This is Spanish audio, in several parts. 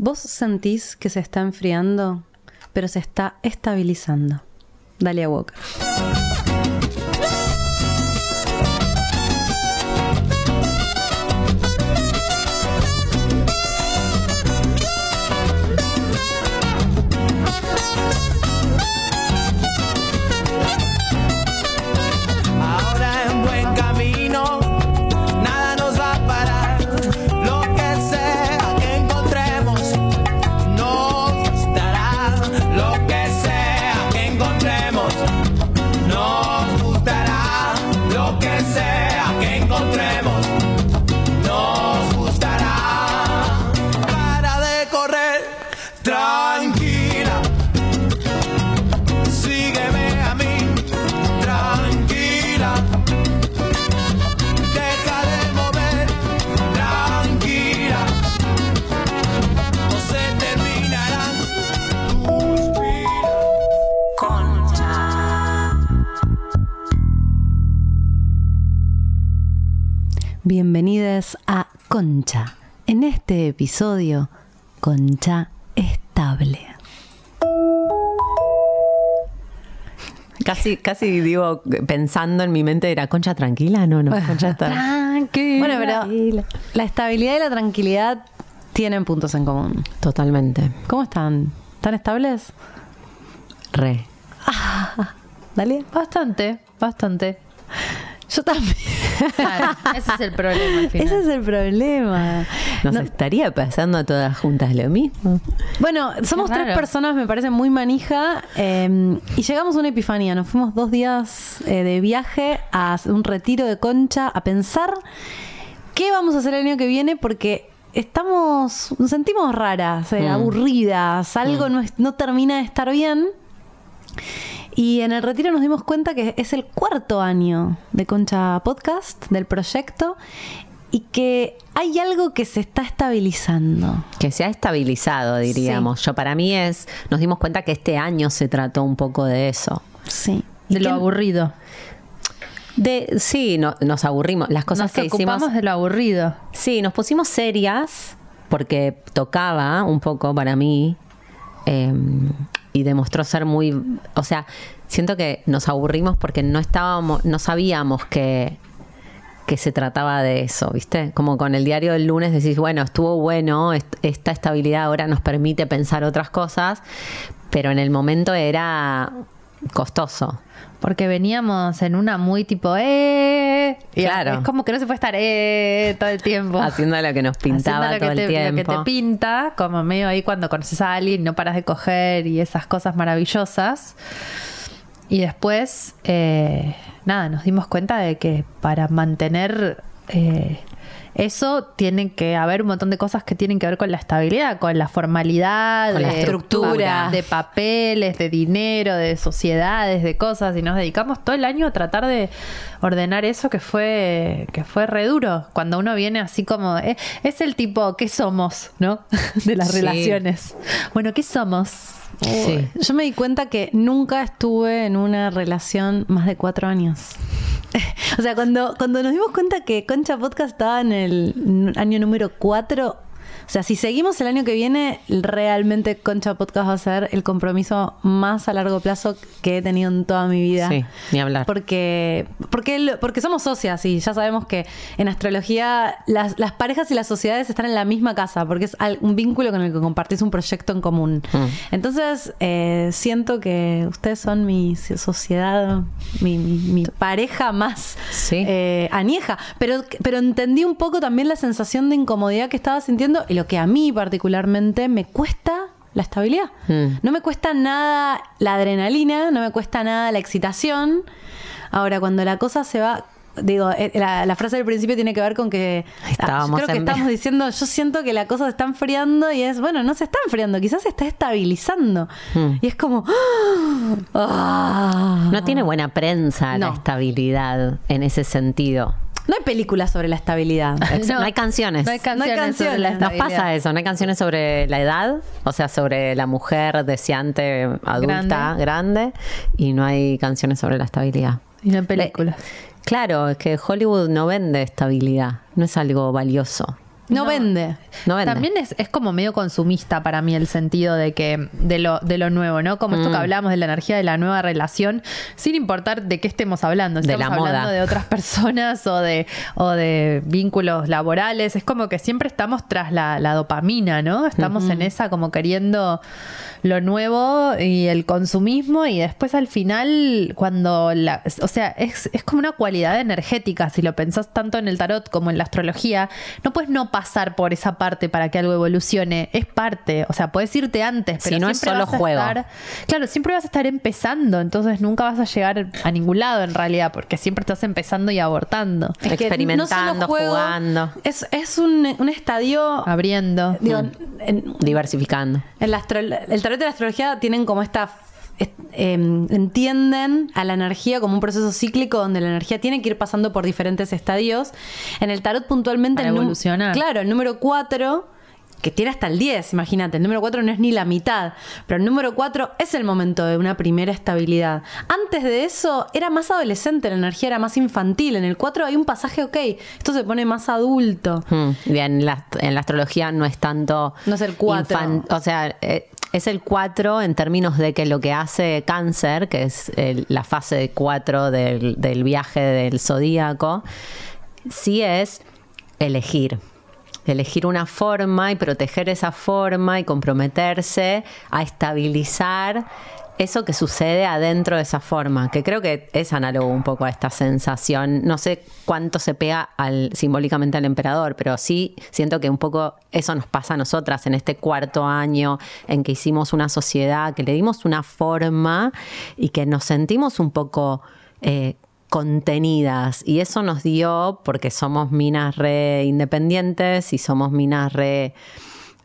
Vos sentís que se está enfriando, pero se está estabilizando. Dalia Walker. Bienvenidos a Concha. En este episodio, Concha estable. Casi, casi digo, pensando en mi mente, ¿era concha tranquila? No, no, concha está. Tranquila. Bueno, pero la estabilidad y la tranquilidad tienen puntos en común. Totalmente. ¿Cómo están? ¿Están estables? Re. Dale. Bastante, bastante. Yo también. Claro, ese es el problema al final. Ese es el problema. Nos No- estaría pasando a todas juntas lo mismo. Bueno, somos tres personas, me parece muy manija, eh, y llegamos a una epifanía. Nos fuimos dos días eh, de viaje a hacer un retiro de concha, a pensar qué vamos a hacer el año que viene, porque estamos, nos sentimos raras, eh, Mm. aburridas, algo no, es- no termina de estar bien. Y en el retiro nos dimos cuenta que es el cuarto año de Concha Podcast, del proyecto, y que hay algo que se está estabilizando. Que se ha estabilizado, diríamos. Yo para mí es, nos dimos cuenta que este año se trató un poco de eso. Sí. De ¿Y lo aburrido. De, sí, no- nos aburrimos. Las cosas Nos que hicimos. ocupamos de lo aburrido. Sí, nos pusimos serias porque tocaba un poco para mí eh, y demostró ser muy, o sea, siento que nos aburrimos porque no estábamos, no sabíamos que que se trataba de eso, ¿viste? Como con el diario del lunes decís, bueno, estuvo bueno, est- esta estabilidad ahora nos permite pensar otras cosas, pero en el momento era costoso. Porque veníamos en una muy tipo, ¡eh! Y Claro. Es como que no se puede estar, ¡eh! todo el tiempo. Haciendo lo que nos pintaba Haciendo lo todo que, el te, lo que tiempo. te pinta, como medio ahí cuando conoces a alguien, no paras de coger y esas cosas maravillosas. Y después, eh, nada, nos dimos cuenta de que para mantener eh, eso tiene que haber un montón de cosas que tienen que ver con la estabilidad, con la formalidad, Con la de estructura. de papeles, de dinero, de sociedades, de cosas. Y nos dedicamos todo el año a tratar de ordenar eso que fue, que fue re duro. Cuando uno viene así como, eh, es el tipo, ¿qué somos? ¿No? De las Sí. relaciones. Bueno, ¿qué somos? Sí. Yo me di cuenta que nunca estuve en una relación más de cuatro años. o sea, cuando, cuando nos dimos cuenta que Concha Podcast estaba en el año número cuatro, O sea, si seguimos el año que viene, realmente Concha Podcast va a ser el compromiso más a largo plazo que he tenido en toda mi vida. Sí, ni hablar. Porque, porque, porque somos socias y ya sabemos que en astrología las, las parejas y las sociedades están en la misma casa, porque es un vínculo con el que compartís un proyecto en común. Mm. Entonces, eh, siento que ustedes son mi sociedad, mi, mi- mi pareja más Sí. eh, añeja. Pero, pero entendí un poco también la sensación de incomodidad que estaba sintiendo y lo que a mí particularmente me cuesta la estabilidad. Mm. No me cuesta nada la adrenalina, no me cuesta nada la excitación. Ahora, cuando la cosa se va, digo, eh, la, la frase del principio tiene que ver con que ah, Estábamos yo creo que en- estamos diciendo, yo siento que la cosa se está enfriando y es, bueno, no se está enfriando, quizás se está estabilizando. Hmm. Y es como, ¡ah! No tiene buena prensa la estabilidad en ese sentido. No hay películas sobre la estabilidad. No hay canciones. No hay canciones, No hay sobre la canciones. Nos pasa eso, no hay canciones sobre la edad, o sea, sobre la mujer deseante, adulta, grande, y no hay canciones sobre la estabilidad. Y no en películas. Claro, es que Hollywood no vende estabilidad, no es algo valioso. No, vende. No vende. También es, es como medio consumista para mí el sentido de que de lo, de lo nuevo, ¿no? Como Mm. esto que hablamos de la energía de la nueva relación, sin importar de qué estemos hablando. Si De estamos la moda. hablando de otras personas o de, o de vínculos laborales. Es como que siempre estamos tras la, la dopamina, ¿no? Estamos en esa como queriendo lo nuevo y el consumismo y después al final cuando la o sea es, es como una cualidad energética si lo pensás tanto en el tarot como en la astrología no puedes no pasar por esa parte para que algo evolucione es parte o sea puedes irte antes pero Si no es siempre solo vas a juego. estar- claro siempre vas a estar empezando entonces nunca vas a llegar a ningún lado en realidad porque siempre estás empezando y abortando Es que Experimentando, jugando. Es, es un, un estadio. abriendo digo, Mm. en, Diversificando. en la el tarot y la astrología tienen como esta. es- em, entienden a la energía como un proceso cíclico donde la energía tiene que ir pasando por diferentes estadios. En el tarot puntualmente Para el evolucionar. Claro, el número 4 que tiene hasta el 10, imagínate, el número 4 no es ni la mitad, pero el número 4 es el momento de una primera estabilidad. Antes de eso era más adolescente, la energía era más infantil, en el 4 hay un pasaje, ok, esto se pone más adulto. Mm, Bien, la, en la astrología no es tanto. No es el cuatro. infan- o sea, eh, es el 4 en términos de que lo que hace Cáncer, que es la fase de 4 del, del viaje del zodíaco, sí es elegir. Elegir una forma y proteger esa forma y comprometerse a estabilizar eso que sucede adentro de esa forma, que creo que es análogo un poco a esta sensación. No sé cuánto se pega al, simbólicamente al emperador, pero sí siento que un poco eso nos pasa a nosotras en este cuarto año en que hicimos una sociedad, que le dimos una forma y que nos sentimos un poco eh, contenidas. Y eso nos dio, porque somos minas re independientes y somos minas re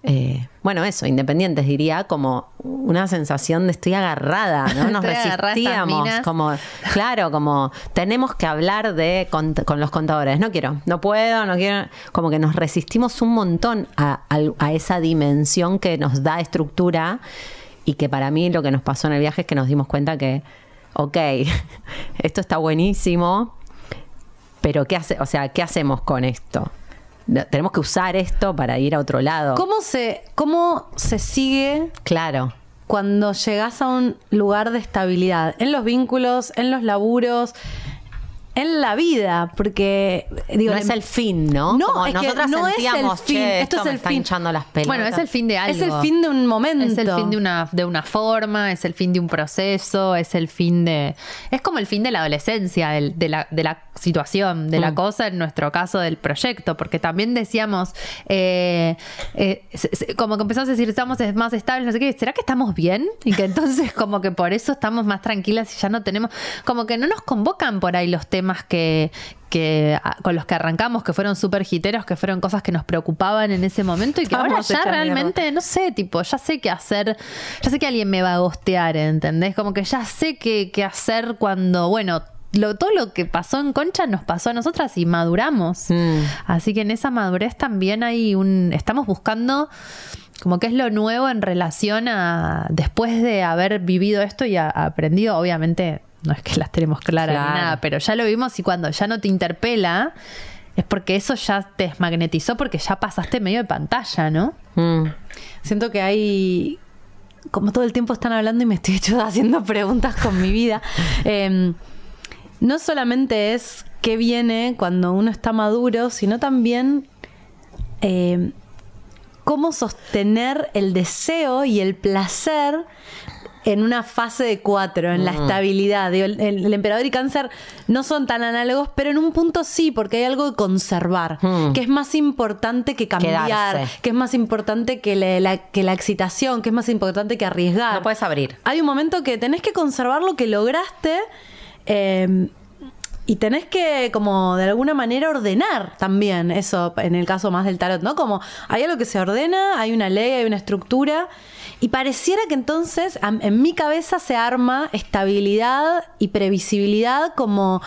eh, bueno, eso, independientes diría, como una sensación de estoy agarrada, ¿no? Nos resistíamos, como, claro, como tenemos que hablar de con, con los contadores, no quiero, no puedo, no quiero, como que nos resistimos un montón a esa dimensión que nos da estructura y que para mí lo que nos pasó en el viaje es que nos dimos cuenta que, ok, esto está buenísimo, pero ¿qué hace, o sea, ¿qué hacemos con esto? Tenemos que usar esto para ir a otro lado. ¿Cómo se, ¿Cómo se sigue Claro. cuando llegas a un lugar de estabilidad? En los vínculos, en los laburos, en la vida, porque digo, no es el fin, ¿no? No, Como es que no es el sentíamos, fin, "Che, esto es me el está fin". hinchando las pelotas. Bueno, es el fin de algo. es el fin de un momento. Es el fin de una, de una forma, es el fin de un proceso, es el fin de. Es como el fin de la adolescencia, de, la, de la situación, de Mm. la cosa, en nuestro caso del proyecto, porque también decíamos, eh, eh, como que empezamos a decir, estamos más estables, no sé qué, ¿será que estamos bien? Y que entonces, como que por eso estamos más tranquilas y ya no tenemos. Como que no nos convocan por ahí los temas que que a- con los que arrancamos, que fueron súper hiteros, que fueron cosas que nos preocupaban en ese momento y que ahora Estamos ya realmente, no sé, tipo, ya sé qué hacer, ya sé que alguien me va a gostear, ¿entendés? Como que ya sé qué, qué hacer cuando, bueno, lo, todo lo que pasó en Concha nos pasó a nosotras y maduramos. Mm. Así que en esa madurez también hay un, estamos buscando como que es lo nuevo en relación a, después de haber vivido esto y a- aprendido, obviamente, no es que las tenemos claras Claro. ni nada, pero ya lo vimos y cuando ya no te interpela, es porque eso ya te desmagnetizó porque ya pasaste medio de pantalla, ¿no? Mm. Siento que hay. Como todo el tiempo están hablando y me estoy hecho haciendo preguntas con mi vida. Eh, no solamente es qué viene cuando uno está maduro, sino también eh, cómo sostener el deseo y el placer en una fase de cuatro, en la estabilidad. Digo, el, emperador y cáncer no son tan análogos, pero en un punto sí, porque hay algo que conservar, Hmm. que es más importante que cambiar, Quedarse. que es más importante que la, la- que la excitación, que es más importante que arriesgar. No puedes abrir. Hay un momento que tenés que conservar lo que lograste. eh, y tenés que como de alguna manera ordenar también eso, en el caso más del tarot, ¿no? Como hay algo que se ordena, hay una ley, hay una estructura. Y pareciera que entonces en mi cabeza se arma estabilidad y previsibilidad como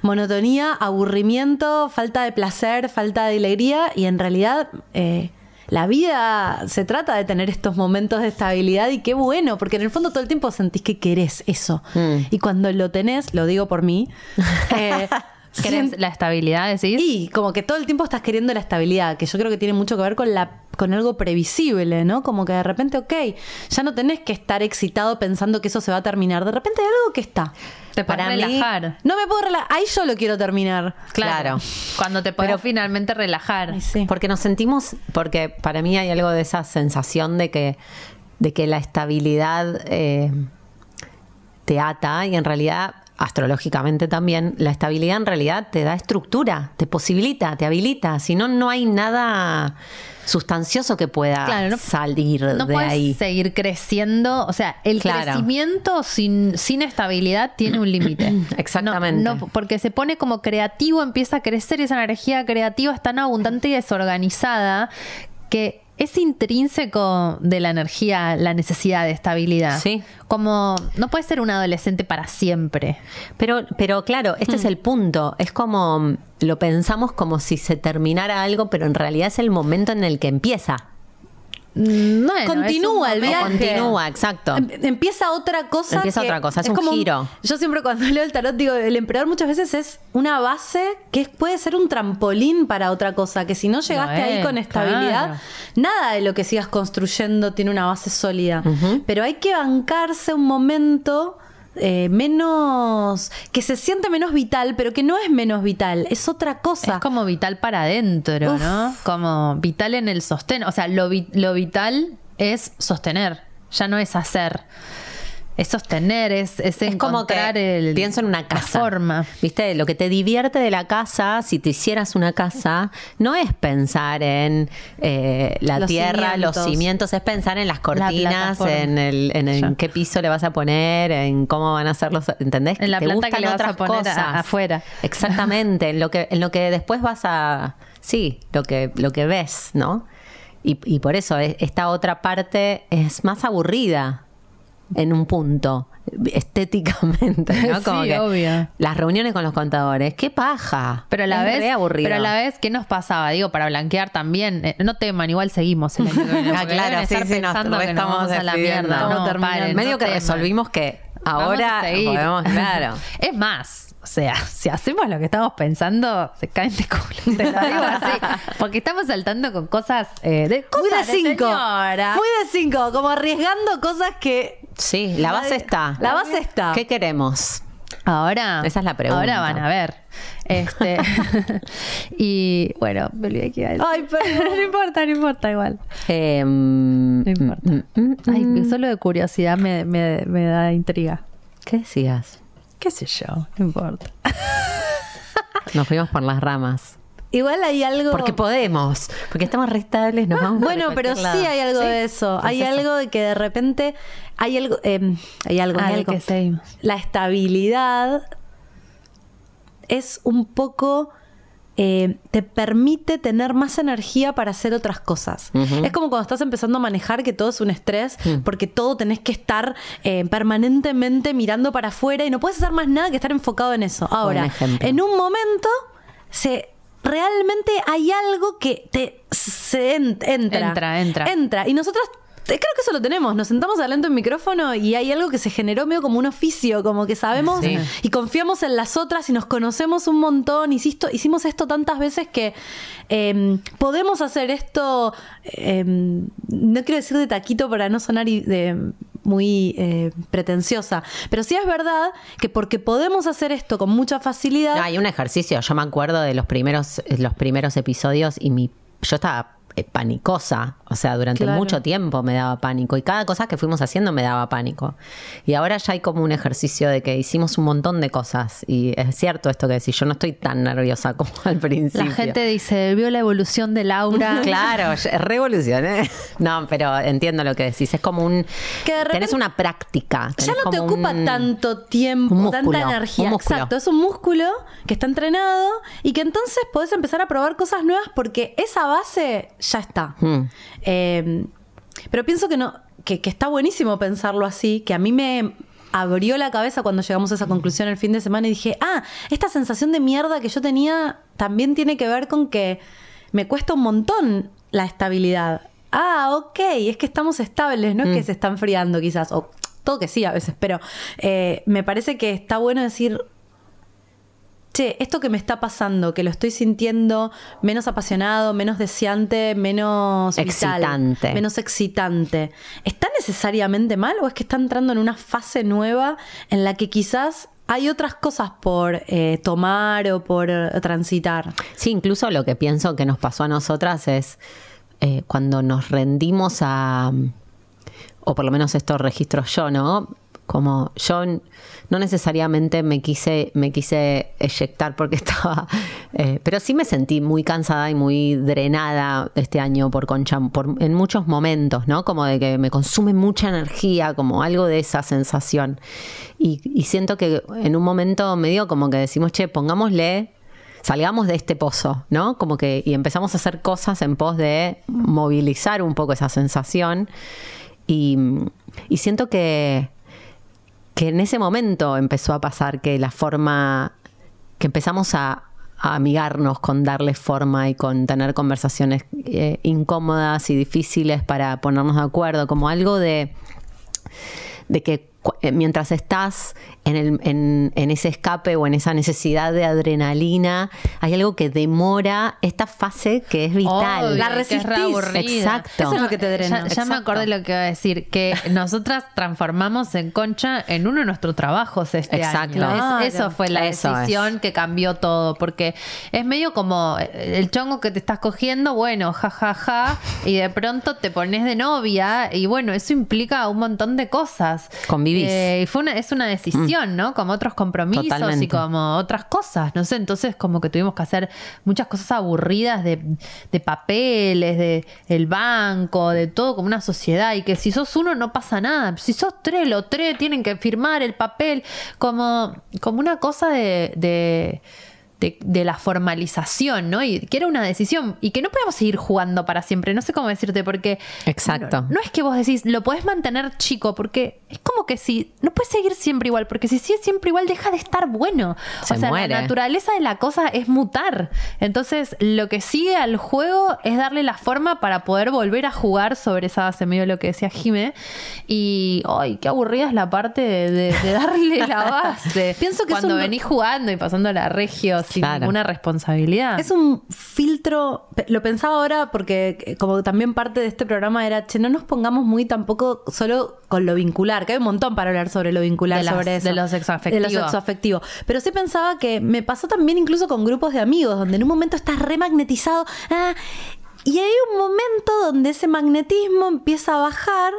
monotonía, aburrimiento, falta de placer, falta de alegría. Y en realidad eh, la vida se trata de tener estos momentos de estabilidad y qué bueno, porque en el fondo todo el tiempo sentís que querés eso. Mm. Y cuando lo tenés, lo digo por mí, eh, ¿Querés la estabilidad, decís? y como que todo el tiempo estás queriendo la estabilidad, que yo creo que tiene mucho que ver con la con algo previsible, ¿no? Como que de repente, ok, ya no tenés que estar excitado pensando que eso se va a terminar. De repente hay algo que está. Te puedes Para mí- relajar. No me puedo relajar. Ahí yo lo quiero terminar. Claro. Cuando te puedes Pero- finalmente relajar. Sí. Porque nos sentimos, porque para mí hay algo de esa sensación de que, de que la estabilidad eh, te ata y en realidad, astrológicamente también, la estabilidad en realidad te da estructura, te posibilita, te habilita. Si no, no hay nada sustancioso que pueda Claro, no- salir No de puedes ahí. seguir creciendo. O sea, el Claro. crecimiento sin, sin estabilidad tiene un límite. Exactamente. No, no, porque se pone como creativo, empieza a crecer y esa energía creativa es tan abundante y desorganizada que es intrínseco de la energía la necesidad de estabilidad. Sí. Como no puede ser un adolescente para siempre. Pero, pero claro, este Mm. es el punto. Es como mm, lo pensamos como si se terminara algo, pero en realidad es el momento en el que empieza. Bueno, Continúa es el viaje. Continúa, exacto. Em- Empieza otra cosa. Empieza que otra cosa, es un giro. Yo siempre cuando leo el tarot digo, el emperador muchas veces es una base que es- puede ser un trampolín para otra cosa, que si no llegaste ahí es, con estabilidad, claro. nada de lo que sigas construyendo tiene una base sólida. Pero hay que bancarse un momento eh, menos, que se siente menos vital, pero que no es menos vital, es otra cosa. Es como vital para adentro, Uf. ¿no? Como vital en el sostén. O sea, lo, vi- lo vital es sostener, ya no es hacer. Es sostener, es, es, Es como que el, pienso en una casa. forma. Viste, lo que te divierte de la casa, si te hicieras una casa, no es pensar en eh, la Los tierra, los cimientos. es pensar en las cortinas, en el, en el qué piso le vas a poner, en cómo van a ser los, ¿entendés? En la te planta que le vas a poner a- cosas. afuera. Exactamente, en lo que, en lo que después vas a, sí, lo que, lo que ves, ¿no? Y, y por eso es- esta otra parte es más aburrida en un punto estéticamente, ¿no? Sí, obvio. Las reuniones con los contadores, qué paja. Pero a la Es vez, aburrido. pero a la vez, ¿qué nos pasaba? Digo, para blanquear también. eh, no teman, igual seguimos el año que viene. Ah, claro, sí, estar sí, nos pensando que nos estamos vamos a la mierda. No No, paren, Medio no que teman. resolvimos que ahora podemos, claro. Es más, o sea, si hacemos lo que estamos pensando, se caen de culo. Te lo digo así. Porque estamos saltando con cosas eh, de, muy de cosas cinco. señora. Muy de cinco, como arriesgando cosas que. Sí, la base está. La base está. ¿Qué queremos? Ahora. Esa es la pregunta. Ahora van a ver. Este. y bueno, me olvidé que iba a decir. Ay, perdón. no importa, no importa, igual. Eh, mm, No importa. mm, mm, Ay, mm. solo de curiosidad me, me- me da intriga. ¿Qué decías? ¿Qué sé yo? No importa. Nos fuimos por las ramas. Igual hay algo. Porque podemos. Porque estamos restables, nos vamos Bueno, pero sí hay algo Sí, de eso. es Hay eso. algo de que de repente hay algo, eh, hay algo, Ah, hay algo. que seguimos. La estabilidad es un poco eh, te permite tener más energía para hacer otras cosas. Es como cuando estás empezando a manejar que todo es un estrés, Mm. porque todo tenés que estar eh, permanentemente mirando para afuera y no puedes hacer más nada que estar enfocado en eso. Ahora, en un momento se realmente hay algo que te se en- entra. Entra, entra. Entra. Y nosotros eh, creo que eso lo tenemos. Nos sentamos adelante un micrófono y hay algo que se generó medio como un oficio, como que sabemos Sí. y confiamos en las otras y nos conocemos un montón. Hicisto- hicimos esto tantas veces que eh, podemos hacer esto, eh, no quiero decir de taquito para no sonar y- de- muy eh, pretenciosa, pero sí es verdad que porque podemos hacer esto con mucha facilidad, hay un ejercicio. Yo me acuerdo de los primeros, los primeros episodios y mi, yo estaba eh, panicosa. O sea, durante Claro. mucho tiempo me daba pánico y cada cosa que fuimos haciendo me daba pánico. Y ahora ya hay como un ejercicio de que hicimos un montón de cosas y es cierto esto que decís, yo no estoy tan nerviosa como al principio. La gente dice, vio la evolución de Laura. Claro, revolución, ¿eh? No, pero entiendo lo que decís. Es como un. Que de repente- tenés una práctica. Ya no te ocupa un- tanto tiempo, músculo, tanta energía. Exacto, es un músculo que está entrenado y que entonces podés empezar a probar cosas nuevas porque esa base ya está. Mm. Eh, pero pienso que no, que, que está buenísimo pensarlo así, que a mí me abrió la cabeza cuando llegamos a esa conclusión el fin de semana y dije, ah, esta sensación de mierda que yo tenía también tiene que ver con que me cuesta un montón la estabilidad. Ah, ok, es que estamos estables, no es que se está enfriando quizás, o todo que sí a veces, pero eh, me parece que está bueno decir, che, esto que me está pasando, que lo estoy sintiendo menos apasionado, menos deseante, menos vital, Excitante. menos excitante, ¿está necesariamente mal o es que está entrando en una fase nueva en la que quizás hay otras cosas por eh, tomar o por transitar? Sí, incluso lo que pienso que nos pasó a nosotras es eh, cuando nos rendimos a, o por lo menos estos registros yo, ¿no? Como yo no necesariamente me quise, me quise eyectar porque estaba, eh, pero sí me sentí muy cansada y muy drenada este año por Concha, por, en muchos momentos, ¿no? Como de que me consume mucha energía, como algo de esa sensación. Y, siento que en un momento medio como que decimos, che, pongámosle salgamos de este pozo, ¿no? Como que y empezamos a hacer cosas en pos de movilizar un poco esa sensación y siento que que en ese momento empezó a pasar que la forma que empezamos a, amigarnos con darle forma y con tener conversaciones eh, incómodas y difíciles para ponernos de acuerdo, como algo de de que mientras estás en, el- en- en ese escape o en esa necesidad de adrenalina, hay algo que demora esta fase que es vital. Obvio, La que es resistís. Exacto. Eso es lo que te drena. Ya, ya me acordé lo que iba a decir, que nosotras transformamos en Concha en uno de nuestros trabajos este Exacto. año. Es- eso fue la Eso decisión es. que cambió todo, porque es medio como eh, el chongo que te estás cogiendo, bueno, ja, ja, ja, y de pronto te pones de novia, y bueno, eso implica un montón de cosas. Convivís. Eh, y fue una, es una decisión, ¿no? Como otros compromisos Totalmente. y como otras cosas, no sé, entonces como que tuvimos que hacer muchas cosas aburridas de, de papeles, de el banco, de todo como una sociedad y que si sos uno no pasa nada, si sos tres, los tres tienen que firmar el papel, como, como una cosa de... de de, de la formalización, ¿no? Y que era una decisión y que no podemos seguir jugando para siempre. No sé cómo decirte, porque. Exacto. No, no es que vos decís, lo podés mantener chico, porque es como que si. No puedes seguir siempre igual, porque si sigues siempre igual, deja de estar bueno. Se o sea, muere. la naturaleza de la cosa es mutar. Entonces, lo que sigue al juego es darle la forma para poder volver a jugar sobre esa base, medio lo que decía Jime. Y. ¡Ay, qué aburrida es la parte de, de- de darle la base! Pienso que Cuando un- venís jugando y pasando la regio sin Claro. ninguna responsabilidad. Es un filtro, lo pensaba ahora porque eh, como también parte de este programa era, che, no nos pongamos muy tampoco solo con lo vincular, que hay un montón para hablar sobre lo vincular, De las- sobre eso. de lo sexoafectivo. De lo sexoafectivo. Pero sí pensaba que me pasó también incluso con grupos de amigos, donde en un momento estás remagnetizado, ah, y hay un momento donde ese magnetismo empieza a bajar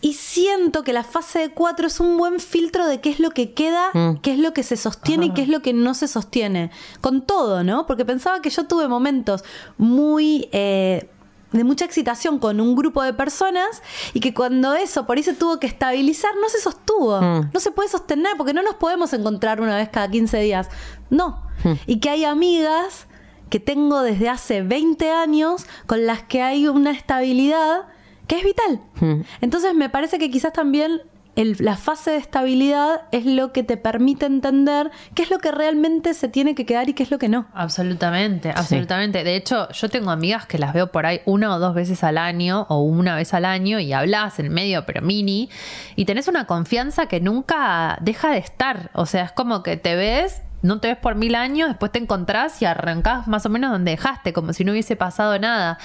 y siento que la fase de cuatro es un buen filtro de qué es lo que queda, Mm. qué es lo que se sostiene y qué es lo que no se sostiene. Con todo, ¿no? Porque pensaba que yo tuve momentos muy... eh, de mucha excitación con un grupo de personas y que cuando eso por ahí se tuvo que estabilizar no se sostuvo, Mm. no se puede sostener porque no nos podemos encontrar una vez cada 15 días, no. Y que hay amigas que tengo desde hace 20 años con las que hay una estabilidad que es vital. Mm. Entonces me parece que quizás también el- la fase de estabilidad es lo que te permite entender qué es lo que realmente se tiene que quedar y qué es lo que no. Absolutamente, absolutamente. De hecho, yo tengo amigas que las veo por ahí una o dos veces al año o una vez al año y hablas en medio, pero mini, y tenés una confianza que nunca deja de estar. O sea, es como que te ves no te ves por mil años, después te encontrás y arrancás más o menos donde dejaste, como si no hubiese pasado nada.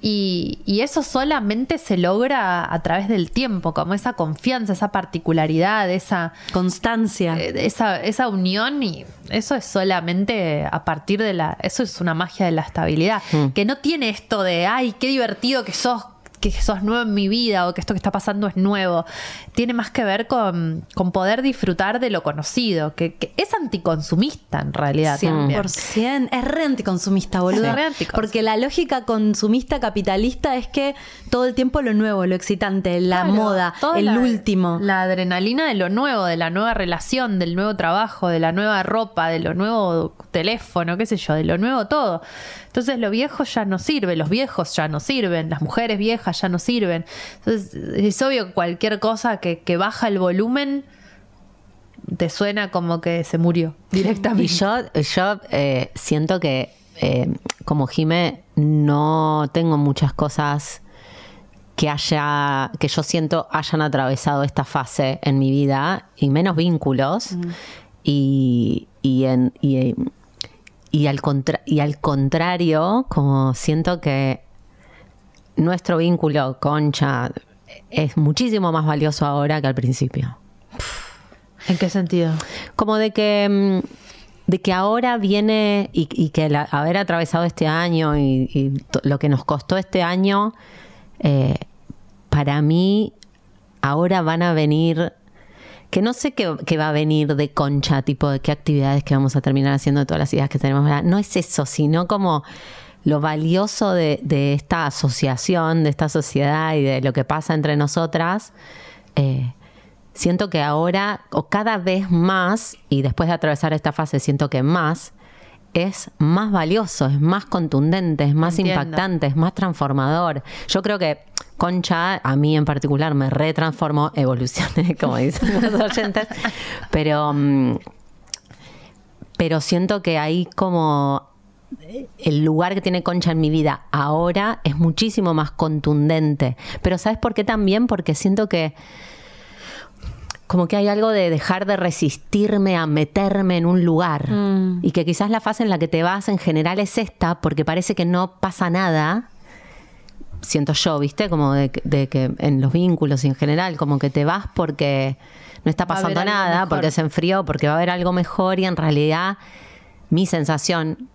Y, y eso solamente se logra a través del tiempo, como esa confianza, esa particularidad, esa, Constancia. eh, esa, esa unión y eso es solamente a partir de la, eso es una magia de la estabilidad, que no tiene esto de, ay, qué divertido que sos que sos nuevo en mi vida o que esto que está pasando es nuevo. Tiene más que ver con, con poder disfrutar de lo conocido, que, que es anticonsumista en realidad. también. 100%. Es re anticonsumista, boludo. Es re anticonsumista. Porque la lógica consumista capitalista es que todo el tiempo lo nuevo, lo excitante, la Claro, moda, el la- último. La adrenalina de lo nuevo, de la nueva relación, del nuevo trabajo, de la nueva ropa, de lo nuevo teléfono, qué sé yo, de lo nuevo todo. Entonces lo viejo ya no sirve, los viejos ya no sirven, las mujeres viejas ya no sirven. Entonces es obvio que cualquier cosa que, que baja el volumen te suena como que se murió directamente. Y yo, yo eh, siento que eh, como Jime no tengo muchas cosas que haya, que yo siento hayan atravesado esta fase en mi vida, y menos vínculos. Y, y, en, y, y al contra- y al contrario, como siento que nuestro vínculo, Concha, es muchísimo más valioso ahora que al principio. ¿En qué sentido? Como de que, mm, de que ahora viene y, y que haber atravesado este año y, lo que nos costó este año, eh, para mí ahora van a venir, que no sé qué, va a venir de concha, tipo de qué actividades que vamos a terminar haciendo, de todas las ideas que tenemos. No es eso, sino como lo valioso de, de esta asociación, de esta sociedad y de lo que pasa entre nosotras. eh, siento que ahora, o cada vez más, y después de atravesar esta fase, siento que más, es más valioso, es más contundente, es más Entiendo. impactante, es más transformador. Yo creo que Concha, a mí en particular, me retransformó, evolucioné, como dicen los oyentes, pero, mm, pero siento que hay como el lugar que tiene Concha en mi vida ahora es muchísimo más contundente. Pero ¿sabes por qué también? Porque siento que como que hay algo de dejar de resistirme a meterme en un lugar. Y que quizás la fase en la que te vas en general es esta, porque parece que no pasa nada. Siento yo, ¿viste? Como de, que- de que en los vínculos y en general, como que te vas porque no está pasando nada, porque se enfrió, porque va a haber algo mejor y en realidad mi sensación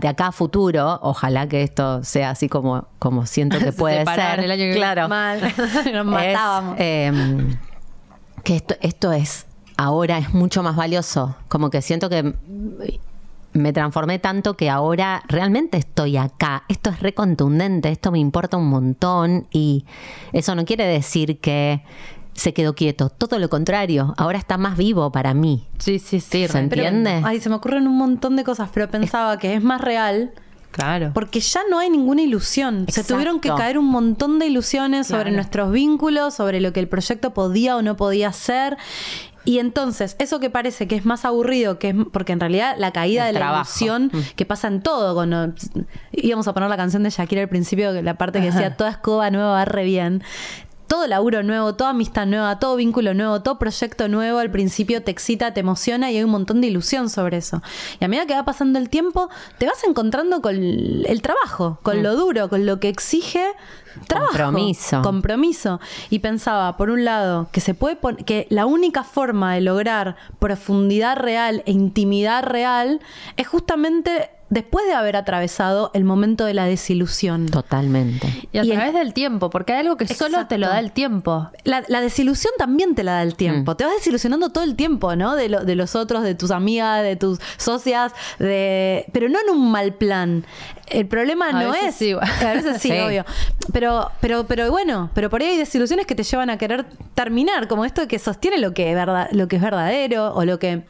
de acá a futuro, ojalá que esto sea así como, como siento que Se puede separaron ser. el año que claro. Mal. Nos Es, matábamos. Que esto, esto es, ahora es mucho más valioso. Como que siento que me transformé tanto que ahora realmente estoy acá. Esto es recontundente, esto me importa un montón y eso no quiere decir que se quedó quieto. Todo lo contrario, ahora está más vivo para mí. Sí, sí, sí. ¿Se entiende? Ay, se me ocurren un montón de cosas, pero pensaba que es más real Claro. porque ya no hay ninguna ilusión. Se Exacto. tuvieron que caer un montón de ilusiones sobre nuestros vínculos, sobre lo que el proyecto podía o no podía ser. Y entonces, eso que parece que es más aburrido, que es porque en realidad la caída El de la ilusión Mm. que pasa en todo, cuando íbamos a poner la canción de Shakira al principio, la parte que decía toda escoba nueva va re bien. Todo laburo nuevo, toda amistad nueva, todo vínculo nuevo, todo proyecto nuevo, al principio te excita, te emociona y hay un montón de ilusión sobre eso. Y a medida que va pasando el tiempo, te vas encontrando con el trabajo, con lo duro, con lo que exige trabajo. Compromiso. Compromiso. Y pensaba, por un lado, que se puede que la única forma de lograr profundidad real e intimidad real es justamente después de haber atravesado el momento de la desilusión. Totalmente. Y a Y el- través del tiempo, porque hay algo que solo te lo da el tiempo. La, la desilusión también te la da el Mm. tiempo. Te vas desilusionando todo el tiempo, ¿no? De, lo- de los otros, de tus amigas, de tus socias, de pero no en un mal plan. El problema A no veces es. sí. A veces sí, Sí. obvio. Pero, pero, pero bueno, pero por ahí hay desilusiones que te llevan a querer terminar, como esto que sostiene lo que es verdad, lo que es verdadero, o lo que,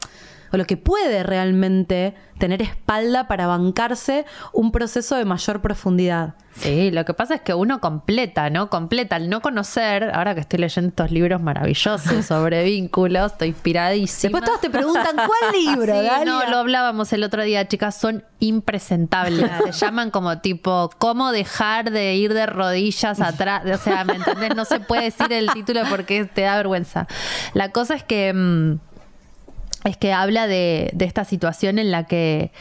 o lo que puede realmente tener espalda para bancarse un proceso de mayor profundidad. Sí, lo que pasa es que uno completa, ¿no? Completa al no conocer, ahora que estoy leyendo estos libros maravillosos sobre vínculos, estoy inspiradísima. Después todos te preguntan, ¿cuál libro? Sí, Dalia? no, lo hablábamos el otro día, chicas, son impresentables. Se llaman como tipo, ¿cómo dejar de ir de rodillas atrás? O sea, ¿me entendés? No se puede decir el título porque te da vergüenza. La cosa es que... mm, es que habla de, de esta situación en la que.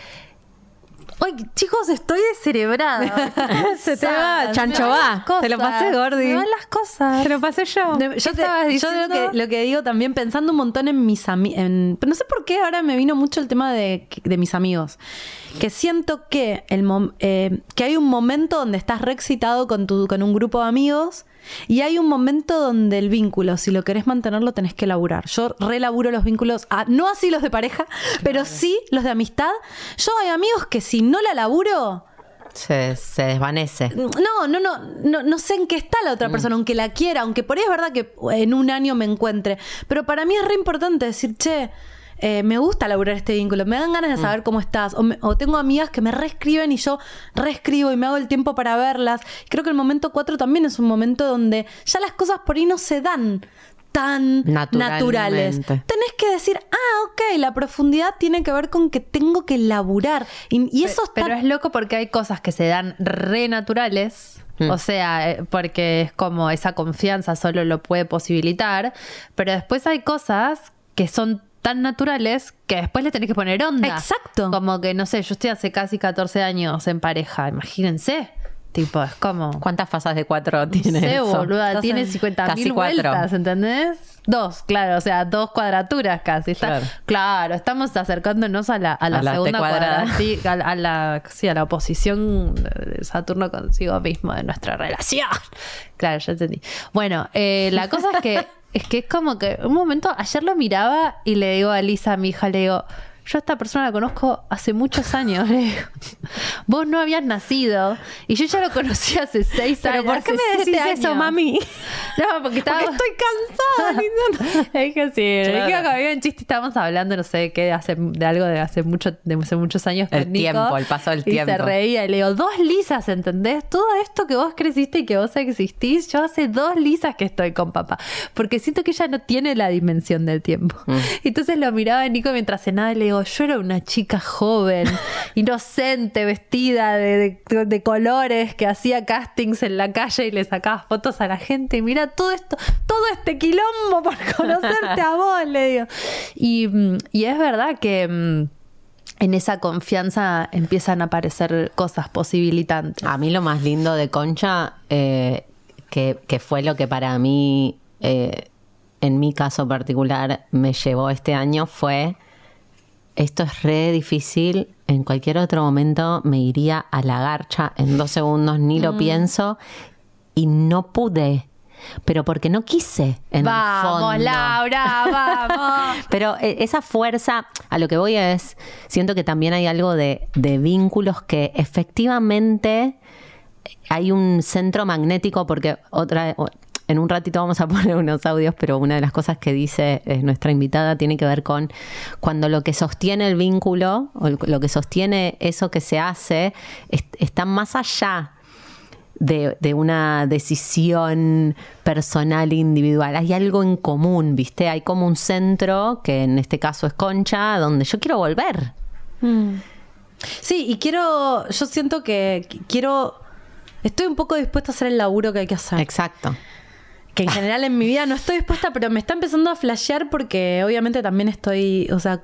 Ay, chicos, estoy descerebrada. Se te va, chancho, va. Te lo pasé, Gordi. Me van las cosas. Te lo pasé yo. De- Yo, te- yo lo, que, lo que digo también, pensando un montón en mis amigos, pero no sé por qué ahora me vino mucho el tema de, de mis amigos, que siento que, el mom- eh, que hay un momento donde estás re excitado con, tu, con un grupo de amigos y hay un momento donde el vínculo, si lo querés mantenerlo, tenés que laburar. Yo relaburo los vínculos, ah, no así los de pareja, pero sí los de amistad. Yo hay amigos que si no la laburo, Se, se desvanece. no, no, no, no, no sé en qué está la otra persona, aunque la quiera, aunque por ahí es verdad que en un año me encuentre. Pero para mí es re importante decir, che, eh, me gusta laburar este vínculo, me dan ganas de saber cómo estás. O, me- o tengo amigas que me reescriben y yo reescribo y me hago el tiempo para verlas. Creo que el momento 4 también es un momento donde ya las cosas por ahí no se dan tan naturales. Tenés que decir, ah, ok, la profundidad tiene que ver con que tengo que laburar. Y, y eso está Pero es loco porque hay cosas que se dan re naturales. Mm. O sea, eh, porque es como esa confianza solo lo puede posibilitar. Pero después hay cosas que son tan naturales que después le tenés que poner onda. Exacto. Como que, no sé, yo estoy hace casi 14 años en pareja. Imagínense. Tipo, es como. ¿Cuántas fasas de cuatro No tiene sé, eso? boluda, tiene en 50 casi mil vueltas, ¿entendés? Dos, claro, o sea, dos cuadraturas casi. Está, Claro. claro. estamos acercándonos a la, a la A la T segunda cuadrada. sí, a, la- a la, sí, a la oposición de Saturno consigo mismo de nuestra relación. Claro, ya entendí. Bueno, eh, la cosa es que es que es como que un momento, ayer lo miraba y le digo a Lisa, a mi hija, le digo, yo a esta persona la conozco hace muchos años. le digo. Vos no habías nacido y yo ya lo conocí hace seis ¿Pero años. por qué me decís eso, mami? No, porque estaba... Porque estoy cansada. Le dije sí, le Claro. dije que había un chiste, estábamos hablando, no sé de qué, de, hace, de algo de hace mucho, de hace muchos años con El Nico. tiempo, el paso del y tiempo. se reía y le digo, dos lisas, ¿entendés? Todo esto que vos creciste y que vos existís, yo hace dos lisas que estoy con papá. Porque siento que ella no tiene la dimensión del tiempo. Mm. Entonces lo miraba a Nico mientras cenaba y le digo, yo era una chica joven, inocente, vestida de, de- de colores, que hacía castings en la calle y le sacaba fotos a la gente. Y mira todo esto, todo este quilombo por conocerte a vos, le digo. Y, mm, y es verdad que mm, en esa confianza empiezan a aparecer cosas posibilitantes. A mí lo más lindo de Concha, eh, que, que fue lo que para mí, eh, en mi caso particular, me llevó este año fue, esto es re difícil, en cualquier otro momento me iría a la garcha en dos segundos, ni Mm. lo pienso, y no pude, pero porque no quise. En el vamos, fondo. Laura, vamos. Pero eh, esa fuerza, a lo que voy es, siento que también hay algo de, de vínculos que efectivamente hay un centro magnético, porque otra, en un ratito vamos a poner unos audios, pero una de las cosas que dice eh, nuestra invitada tiene que ver con cuando lo que sostiene el vínculo, o lo que sostiene eso que se hace, es- está más allá de, de una decisión personal individual. Hay algo en común, ¿viste? Hay como un centro, que en este caso es Concha, donde yo quiero volver. Sí, y quiero, yo siento que qu- quiero, estoy un poco dispuesta a hacer el laburo que hay que hacer. Exacto. Que en general en mi vida no estoy dispuesta, pero me está empezando a flashear porque obviamente también estoy, o sea,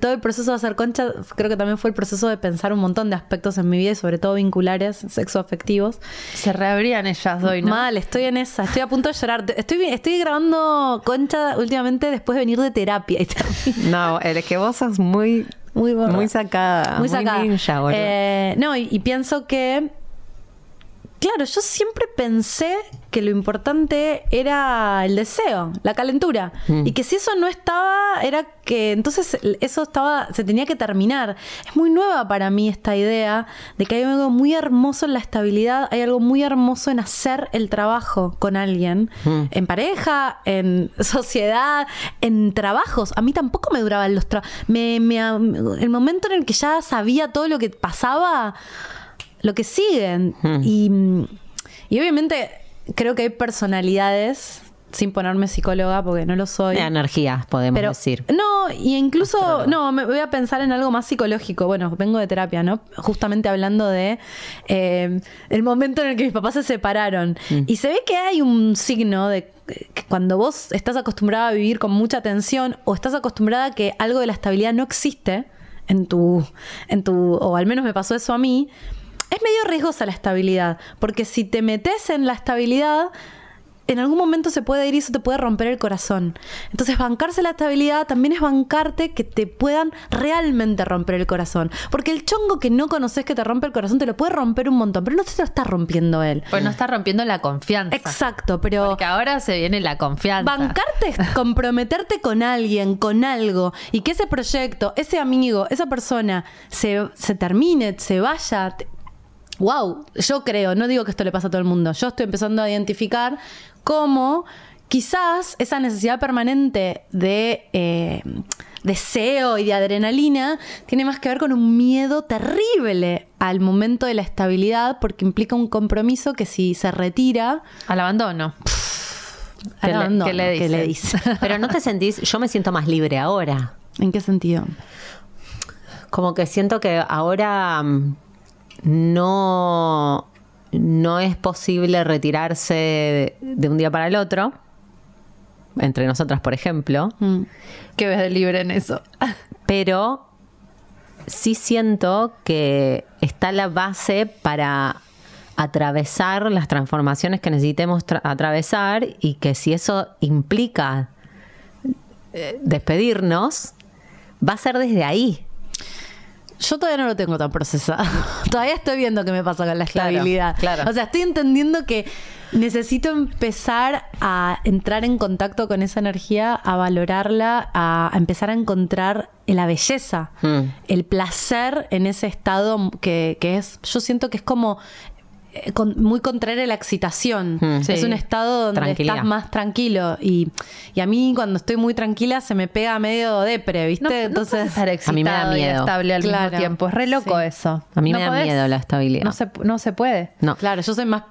todo el proceso de hacer concha, creo que también fue el proceso de pensar un montón de aspectos en mi vida y sobre todo vinculares, sexoafectivos. Se reabrían ellas hoy, ¿no? Mal, estoy en esa, estoy a punto de llorar. Estoy, estoy grabando concha últimamente después de venir de terapia y No, es que vos sos muy, muy muy sacada. muy sacada. ninja, boludo. Eh, no, y, y pienso que. Claro, yo siempre pensé que lo importante era el deseo, la calentura. Mm. Y que si eso no estaba, era que entonces eso estaba, se tenía que terminar. Es muy nueva para mí esta idea de que hay algo muy hermoso en la estabilidad, hay algo muy hermoso en hacer el trabajo con alguien, Mm. en pareja, en sociedad, en trabajos. A mí tampoco me duraban los trabajos. Me, me- el momento en el que ya sabía todo lo que pasaba, lo que siguen. Hmm. Y, y obviamente creo que hay personalidades sin ponerme psicóloga porque no lo soy. De energías, podemos Pero, decir. No, y incluso, no, me voy a pensar en algo más psicológico. Bueno, vengo de terapia, ¿no? Justamente hablando de eh, el momento en el que mis papás se separaron. Mm. Y se ve que hay un signo de que cuando vos estás acostumbrada a vivir con mucha tensión o estás acostumbrada a que algo de la estabilidad no existe en tu, en tu, o al menos me pasó eso a mí, es medio riesgosa la estabilidad, porque si te metes en la estabilidad, en algún momento se puede ir y eso te puede romper el corazón. Entonces, bancarse la estabilidad también es bancarte que te puedan realmente romper el corazón. Porque el chongo que no conoces que te rompe el corazón te lo puede romper un montón, pero no te lo está rompiendo él. Pues no está rompiendo la confianza. Exacto, pero Porque ahora se viene la confianza. bancarte es comprometerte con alguien, con algo, y que ese proyecto, ese amigo, esa persona se, se termine, se vaya. te- Wow, yo creo, no digo que esto le pasa a todo el mundo, yo estoy empezando a identificar cómo quizás esa necesidad permanente de eh, deseo y de adrenalina tiene más que ver con un miedo terrible al momento de la estabilidad porque implica un compromiso que si se retira, Al abandono. al le- abandono, qué le ¿qué le dice? dice? Pero no te sentís, yo me siento más libre ahora. ¿En qué sentido? Como que siento que ahora mm, no, no es posible retirarse de, un día para el otro. Entre nosotras, por ejemplo. Mm. ¿Qué ves de libre en eso? Pero sí siento que está la base para atravesar las transformaciones que necesitemos tra- atravesar y que si eso implica eh, despedirnos, va a ser desde ahí. Yo todavía no lo tengo tan procesado. todavía estoy viendo qué me pasa con la estabilidad. claro. O sea, estoy entendiendo que necesito empezar a entrar en contacto con esa energía, a valorarla, a, a empezar a encontrar la belleza, Mm. el placer en ese estado que, que es, yo siento que es como con- muy contrario a la excitación. Mm. Es un estado donde estás más tranquilo. Y, y a mí cuando estoy muy tranquila se me pega medio depre, ¿viste? No, Entonces, no puedes estar excitado A mí me da y miedo. estable al Claro. mismo tiempo. Es re loco Sí. eso. A mí No me da podés. miedo la estabilidad. No se, no se puede. No. Claro, yo soy más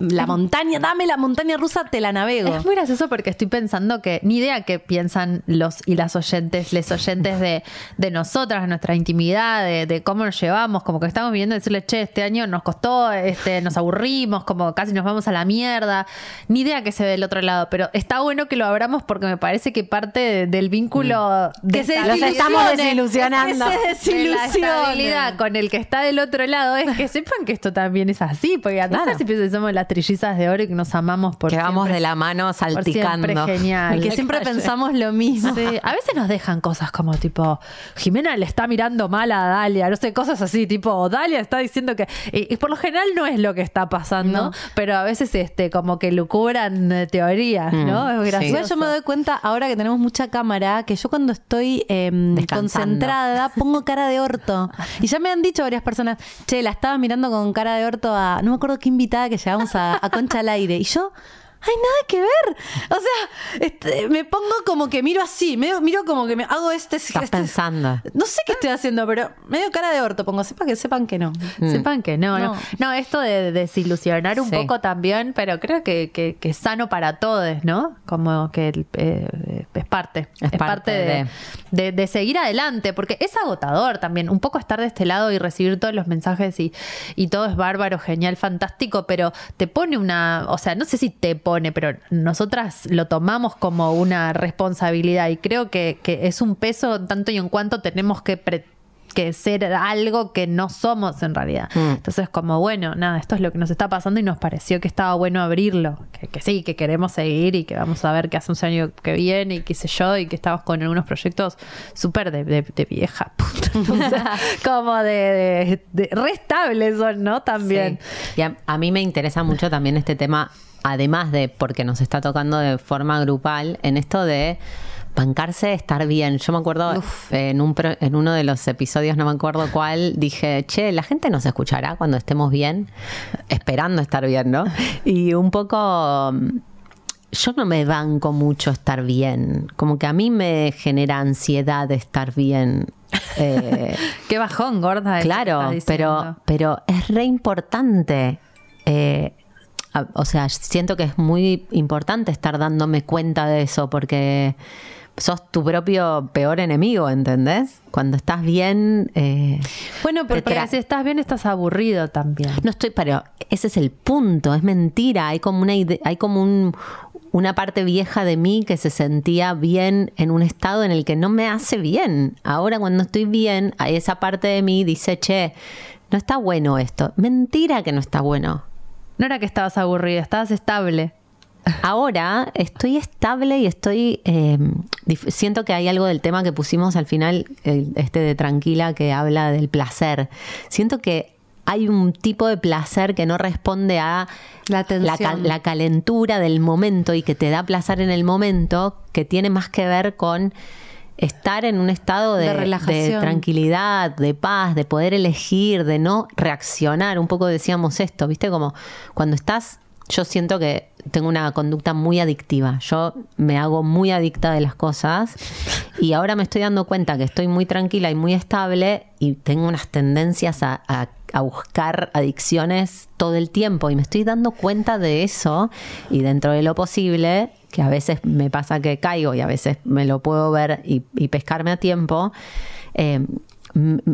la montaña, dame la montaña rusa, te la navego. Es muy gracioso porque estoy pensando que ni idea qué piensan los y las oyentes, les oyentes de, de nosotras, de nuestra intimidad, de, de cómo nos llevamos, como que estamos viviendo decirle, che, este año nos costó, este, nos aburrimos, como casi nos vamos a la mierda. Ni idea que se ve del otro lado, pero está bueno que lo abramos porque me parece que parte de- del vínculo de Que se Los estamos desilusionando. que se de la estabilidad con el que está del otro lado es que sepan que esto también es así, porque a Claro. si somos las trillizas de oro y que nos amamos por que vamos de la mano salticando. siempre genial. Y que siempre pensamos lo mismo. Sí, a veces nos dejan cosas como tipo, Jimena le está mirando mal a Dalia, no sé, cosas así, tipo, Dalia está diciendo que. Y, y por lo general no es lo que está pasando, No. pero a veces este como que lucubran teorías, Mm, ¿no? Es sí. gracioso. Yo me doy cuenta ahora que tenemos mucha cámara que yo cuando estoy eh, concentrada pongo cara de orto. Y ya me han dicho varias personas, che, la estaba mirando con cara de orto a, no me acuerdo qué invitada que llevamos a, a Concha al aire. Y yo, hay nada que ver. O sea, este, me pongo como que miro así, medio- miro como que me hago este... Estás este- pensando. No sé qué estoy haciendo, pero medio cara de orto pongo, sepa que sepan que no. Sepan que no, no, No. no. esto de desilusionar un Sí. poco también, pero creo que, que- que es sano para todos, ¿no? Como que el- eh, es parte. Es Es, parte, parte de, de- de- de seguir adelante, porque es agotador también. Un poco estar de este lado y recibir todos los mensajes y, y todo es bárbaro, genial, fantástico, pero te pone una. O sea, no sé si te pero nosotras lo tomamos como una responsabilidad y creo que, que es un peso tanto y en cuanto tenemos que. pre- que ser algo que no somos en realidad. Mm. Entonces, como bueno, nada, esto es lo que nos está pasando y nos pareció que estaba bueno abrirlo. Que, que sí, que queremos seguir y que vamos a ver qué hace un año que viene y qué sé yo, y que estamos con algunos proyectos súper de, de- de vieja puta. O sea, como de, de, de re estables son, ¿no? También. Sí. Y a, a mí me interesa mucho también este tema, además de porque nos está tocando de forma grupal, en esto de bancarse, estar bien. Yo me acuerdo en, un pro- en uno de los episodios, no me acuerdo cuál, dije, che, la gente nos escuchará cuando estemos bien, esperando estar bien, ¿no? Y un poco... mm, Yo no me banco mucho estar bien, como que a mí me genera ansiedad estar bien. Eh, Qué bajón, gorda. Claro, pero, pero es re importante. eh, a- o sea, siento que es muy importante estar dándome cuenta de eso porque sos tu propio peor enemigo, ¿entendés? Cuando estás bien... eh, Bueno, te porque si estás bien, estás aburrido también. no estoy, pero ese es el punto, es mentira. Hay como una hay como un- una parte vieja de mí que se sentía bien en un estado en el que no me hace bien. Ahora cuando estoy bien, hay esa parte de mí dice, che, no está bueno esto. Mentira que no está bueno. No era que estabas aburrido, estabas estable. Ahora estoy estable y estoy. eh, dif- siento que hay algo del tema que pusimos al final, el- este de tranquila, que habla del placer. Siento que hay un tipo de placer que no responde a La calentura del momento y que te da placer en el momento, que tiene más que ver con estar en un estado de, de tranquilidad, de paz, de poder elegir, de no reaccionar. Un poco decíamos esto, ¿viste? Como cuando estás, yo siento que tengo una conducta muy adictiva. Yo me hago muy adicta de las cosas y ahora me estoy dando cuenta que estoy muy tranquila y muy estable y tengo unas tendencias a, a- buscar adicciones todo el tiempo y me estoy dando cuenta de eso y dentro de lo posible, que a veces me pasa que caigo y a veces me lo puedo ver y, y pescarme a tiempo, eh,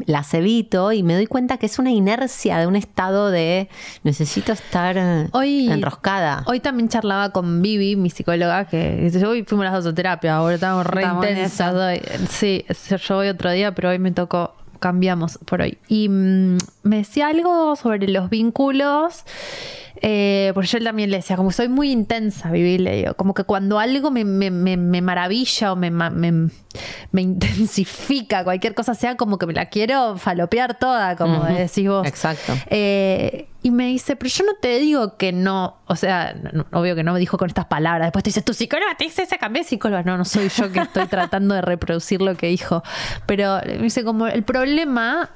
las evito y me doy cuenta que es una inercia de un estado de necesito estar Hoy, enroscada. Hoy también charlaba con Vivi, mi psicóloga, que dice, hoy fuimos las dos a terapia, ahora estamos re Estamos intensas. hoy". Sí, yo voy otro día, pero hoy me tocó, cambiamos por hoy. Y mm, me decía algo sobre los vínculos. Eh, porque yo también le decía, como soy muy intensa, Vivi, le digo, como que cuando algo me, me- me- me maravilla o me, ma- me- me intensifica, cualquier cosa sea, como que me la quiero falopear toda, como decís vos. exacto. Eh, y me dice, pero yo no te digo que no, o sea, no- obvio que no me dijo con estas palabras. Después te dice, tu psicóloga te dice, esa cambié de psicóloga. No, no soy yo que estoy tratando de reproducir lo que dijo. Pero me dice, como el problema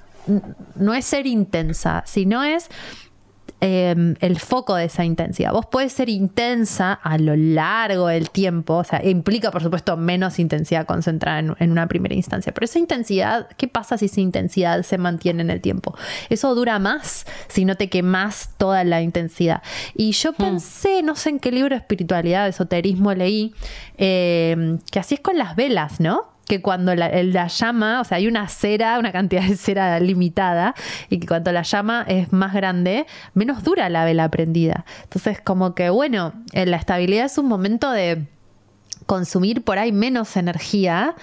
no es ser intensa, sino es eh, el foco de esa intensidad. Vos puedes ser intensa a lo largo del tiempo, o sea, implica por supuesto menos intensidad concentrada en, en una primera instancia, pero esa intensidad, ¿qué pasa si esa intensidad se mantiene en el tiempo? Eso dura más si no te quemas toda la intensidad. Y yo pensé, no sé en qué libro de espiritualidad, de esoterismo leí, eh, que así es con las velas, ¿no? Que cuando la, la llama, o sea, hay una cera, una cantidad de cera limitada, y que cuando la llama es más grande, menos dura la vela prendida. Entonces, como que, bueno, eh, la estabilidad es un momento de consumir por ahí menos energía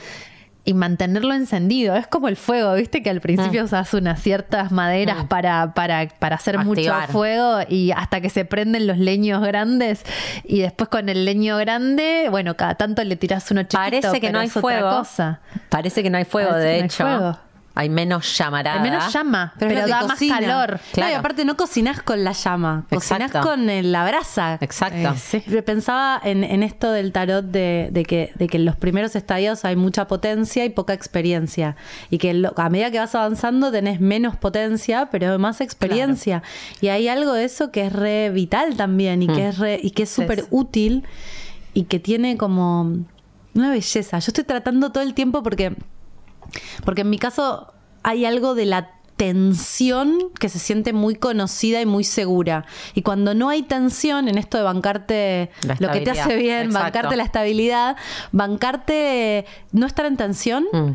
y mantenerlo encendido. Es como el fuego, viste que al principio usas unas ciertas maderas para, para, para hacer mucho fuego y hasta que se prenden los leños grandes y después con el leño grande, bueno, cada tanto le tiras uno chiquito, Parece que pero no hay fuego. cosa. Parece que no hay fuego, Parece de que no hay hecho. fuego. Hay menos llamarada. Al menos llama, pero, da cocina. más calor. No, Claro. y aparte no cocinás con la llama, cocinás Exacto. con el- la brasa. Exacto. Eh, sí. Pensaba en, en esto del tarot de, de que, de que en los primeros estadios hay mucha potencia y poca experiencia. Y que lo- a medida que vas avanzando tenés menos potencia, pero más experiencia. Y hay algo de eso que es re vital también y que es re- y que es súper sí. útil y que tiene como una belleza. Yo estoy tratando todo el tiempo porque porque en mi caso hay algo de la tensión que se siente muy conocida y muy segura. Y cuando no hay tensión en esto de bancarte lo que te hace bien, Exacto. bancarte la estabilidad, bancarte no estar en tensión, Mm.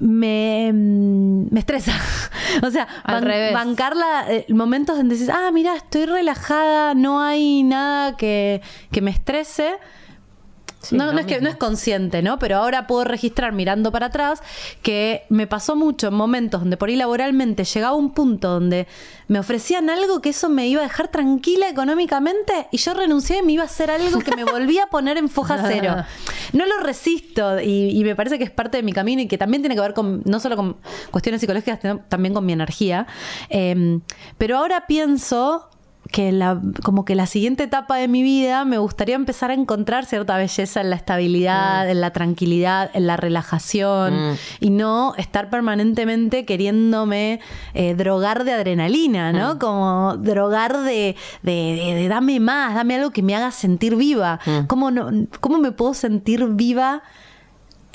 me, mm, me estresa. o sea, Al revés. bancarla, eh, momentos donde dices, ah, mira, estoy relajada, no hay nada que, que me estrese. Sí, no, no es que no es consciente, ¿no? Pero ahora puedo registrar mirando para atrás que me pasó mucho en momentos donde por ahí laboralmente llegaba un punto donde me ofrecían algo que eso me iba a dejar tranquila económicamente y yo renuncié y me iba a hacer algo que me volvía a poner en foja cero. No lo resisto y, y me parece que es parte de mi camino y que también tiene que ver con no solo con cuestiones psicológicas, sino también con mi energía. Eh, pero ahora pienso que la, como que la siguiente etapa de mi vida me gustaría empezar a encontrar cierta belleza en la estabilidad, en la tranquilidad, en la relajación Mm. y no estar permanentemente queriéndome eh, drogar de adrenalina, ¿no? Como drogar de, de, de- de dame más, dame algo que me haga sentir viva. Mm. ¿Cómo, no, ¿Cómo me puedo sentir viva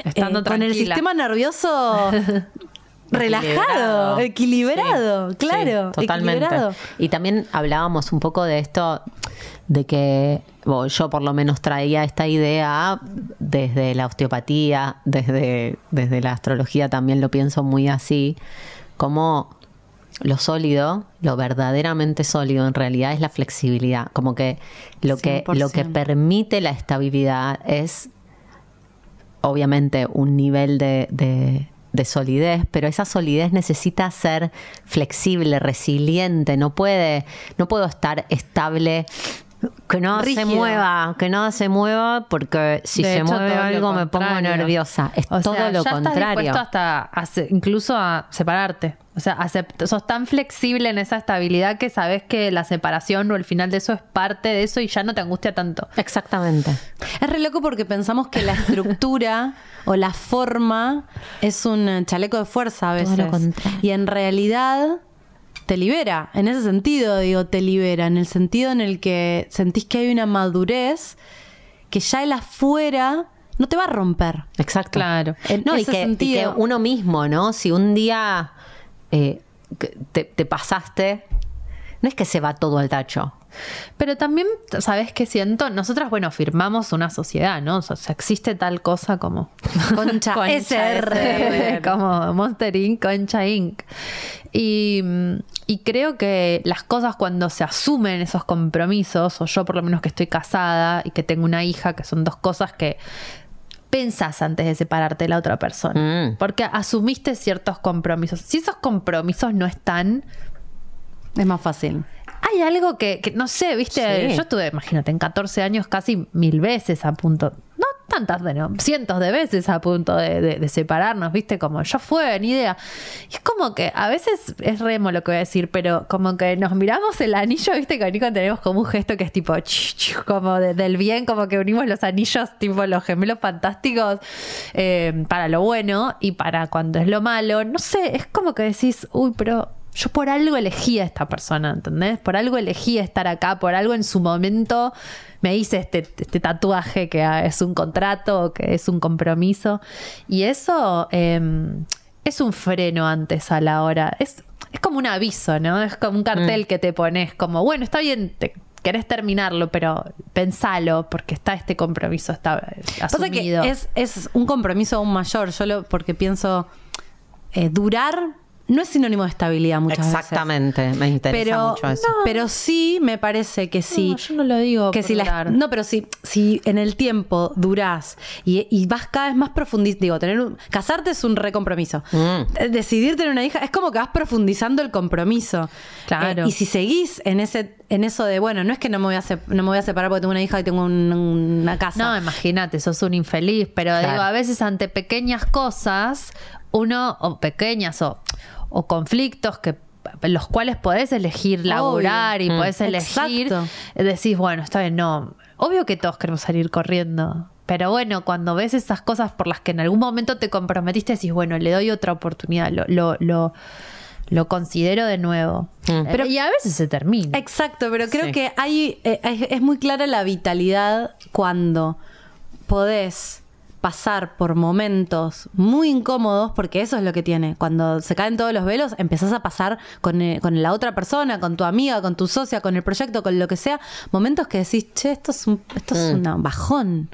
Estando eh, con el sistema nervioso Relajado, equilibrado, claro, totalmente. equilibrado. Y también hablábamos un poco de esto, de que bueno, yo por lo menos traía esta idea desde la osteopatía, desde, desde la astrología también lo pienso muy así, como lo sólido, lo verdaderamente sólido en realidad es la flexibilidad, como que lo que, lo que 100%. permite la estabilidad es obviamente un nivel de, de- de solidez, pero esa solidez necesita ser flexible, resiliente, no puede, no puedo estar estable. Que no se mueva, que no se mueva, porque si De se hecho, mueve algo me pongo nerviosa. Es O todo sea, lo ya Estás contrario. dispuesto hasta a incluso a separarte. O sea, acept- sos tan flexible en esa estabilidad que sabes que la separación o el final de eso es parte de eso y ya no te angustia tanto. Exactamente. Es re loco porque pensamos que la estructura o la forma es un chaleco de fuerza a Todo veces. lo contrario. Y en realidad te libera. En ese sentido, digo, te libera. En el sentido en el que sentís que hay una madurez que ya el afuera no te va a romper. Exacto. Claro. En no, y ese que, y sentido. que uno mismo, ¿no? Si un día eh, te, te pasaste, no es que se va todo al tacho. Pero también, ¿sabes qué siento? Nosotras, bueno, firmamos una sociedad, ¿no? O sea, existe tal cosa como Concha, SR. SR, como Monster Inc., Concha Inc. Y, y creo que las cosas cuando se asumen esos compromisos, o yo por lo menos que estoy casada y que tengo una hija, que son dos cosas que pensás antes de separarte de la otra persona. Mm. Porque asumiste ciertos compromisos. Si esos compromisos no están, Es más fácil. hay algo que, que no sé, viste, Sí. yo estuve, imagínate, en 14 años casi mil veces a punto, no tantas, bueno, cientos de veces a punto de, de- de separarnos, viste, como ya fue, ni idea. Y es como que a veces es remo lo que voy a decir, pero como que nos miramos el anillo, viste, que Nico tenemos como un gesto que es tipo, ch, ch, como de- del bien, como que unimos los anillos, tipo los gemelos fantásticos, eh, para lo bueno y para cuando es lo malo. No sé, es como que decís, uy, pero yo por algo elegí a esta persona, ¿entendés? Por algo elegí estar acá, por algo en su momento me hice este, este tatuaje que ah, es un contrato, o que es un compromiso. Y eso eh, es un freno antes a la hora. Es, es como un aviso, ¿no? Es como un cartel que te pones, como, bueno, está bien, te querés terminarlo, pero pensalo, porque está este compromiso, está eh, que asumido. es, es un compromiso aún mayor. Yo lo, porque pienso, eh, durar no es sinónimo de estabilidad muchas veces. Exactamente, me interesa Pero, mucho eso. pero sí me parece que sí. No, yo no lo digo Que si la- no, pero si, si en el tiempo durás y, y vas cada vez más profundizando, digo, tener un, casarte es un recompromiso. Mm. Decidir tener una hija es como que vas profundizando el compromiso. Claro. Eh, y si seguís en ese, en eso de, bueno, no es que no me voy a, sep- no me voy a separar porque tengo una hija y tengo un- una casa. No, imagínate, sos un infeliz, pero Claro. digo, a veces ante pequeñas cosas, uno, o pequeñas, o, o conflictos que los cuales podés elegir laburar y Mm. podés elegir, Exacto. eh, decís, bueno, está bien, no. Obvio que todos queremos salir corriendo. Pero bueno, cuando ves esas cosas por las que en algún momento te comprometiste, decís, bueno, le doy otra oportunidad, lo, lo, lo, lo considero de nuevo. Mm. Pero, y a veces se termina. Exacto, pero creo Sí. que hay eh, es, es muy clara la vitalidad cuando podés pasar por momentos muy incómodos, porque eso es lo que tiene. Cuando se caen todos los velos, empezás a pasar con, eh, con la otra persona, con tu amiga, con tu socia, con el proyecto, con lo que sea, momentos que decís, che, esto es un, esto es Mm. un bajón.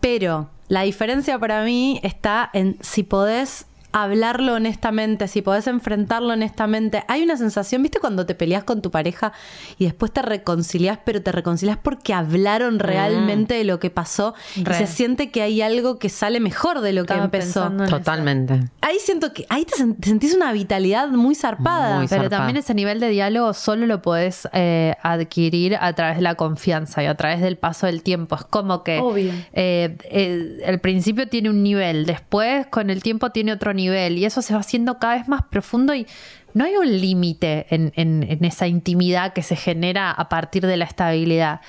Pero la diferencia para mí está en si podés hablarlo honestamente, si podés enfrentarlo honestamente. Hay una sensación, ¿viste cuando te peleas con tu pareja y después te reconciliás, pero te reconciliás porque hablaron realmente de lo que pasó Re. y se siente que hay algo que sale mejor de lo que empezó? eso. Totalmente. Ahí siento que ahí te, sen- te sentís una vitalidad muy zarpada. Muy Pero zarpada. también ese nivel de diálogo solo lo podés eh, adquirir a través de la confianza y a través del paso del tiempo. Es como que Obvio. eh, eh, el principio tiene un nivel, después con el tiempo tiene otro nivel y eso se va haciendo cada vez más profundo y no hay un límite en, en- en esa intimidad que se genera a partir de la estabilidad.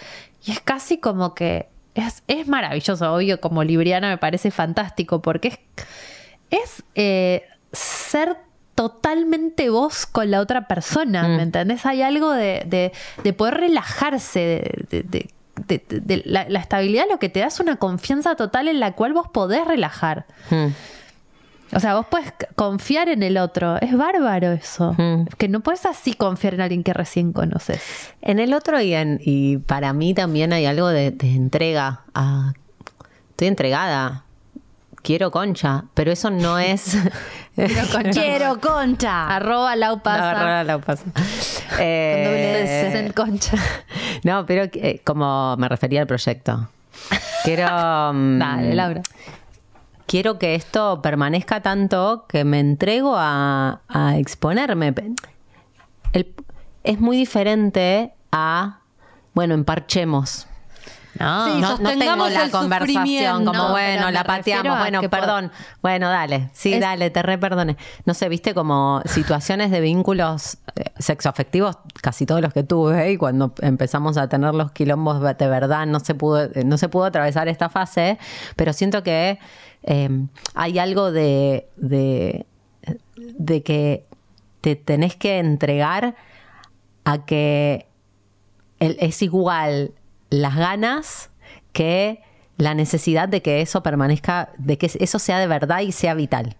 Y es casi como que es, es maravilloso, obvio, como libriana me parece fantástico porque es es eh, ser totalmente vos con la otra persona, ¿me entendés? Hay algo de, de- de poder relajarse, de, de- de- de- de- de la, la estabilidad lo que te da es una confianza total en la cual vos podés relajar. Mm. O sea, vos puedes confiar en el otro. Es bárbaro eso. Mm. Que no puedes así confiar en alguien que recién conoces. En el otro y, en, y para mí también hay algo de, de entrega. a- estoy entregada. Quiero concha, pero eso no es. Quiero concha. Quiero concha. Arroba laupasa. No, no, no pasa. Con doble Eh, en concha. no, pero eh, como me refería al proyecto. Quiero. mm, Dale, Laura. Quiero que esto permanezca tanto que me entrego a, a exponerme. El- es muy diferente a, bueno, emparchemos. No, Sí, No, no tengo la conversación como, No, bueno, la pateamos, bueno, perdón. Bueno, dale, sí, Es- dale, te re perdone. No sé, viste como situaciones de vínculos eh, sexoafectivos, casi todos los que tuve, y cuando empezamos a tener los quilombos de verdad no se pudo, eh, no se pudo atravesar esta fase, pero siento que eh, hay algo de, de, que te tenés que entregar a que es igual las ganas que la necesidad de que eso permanezca, de que eso sea de verdad y sea vital.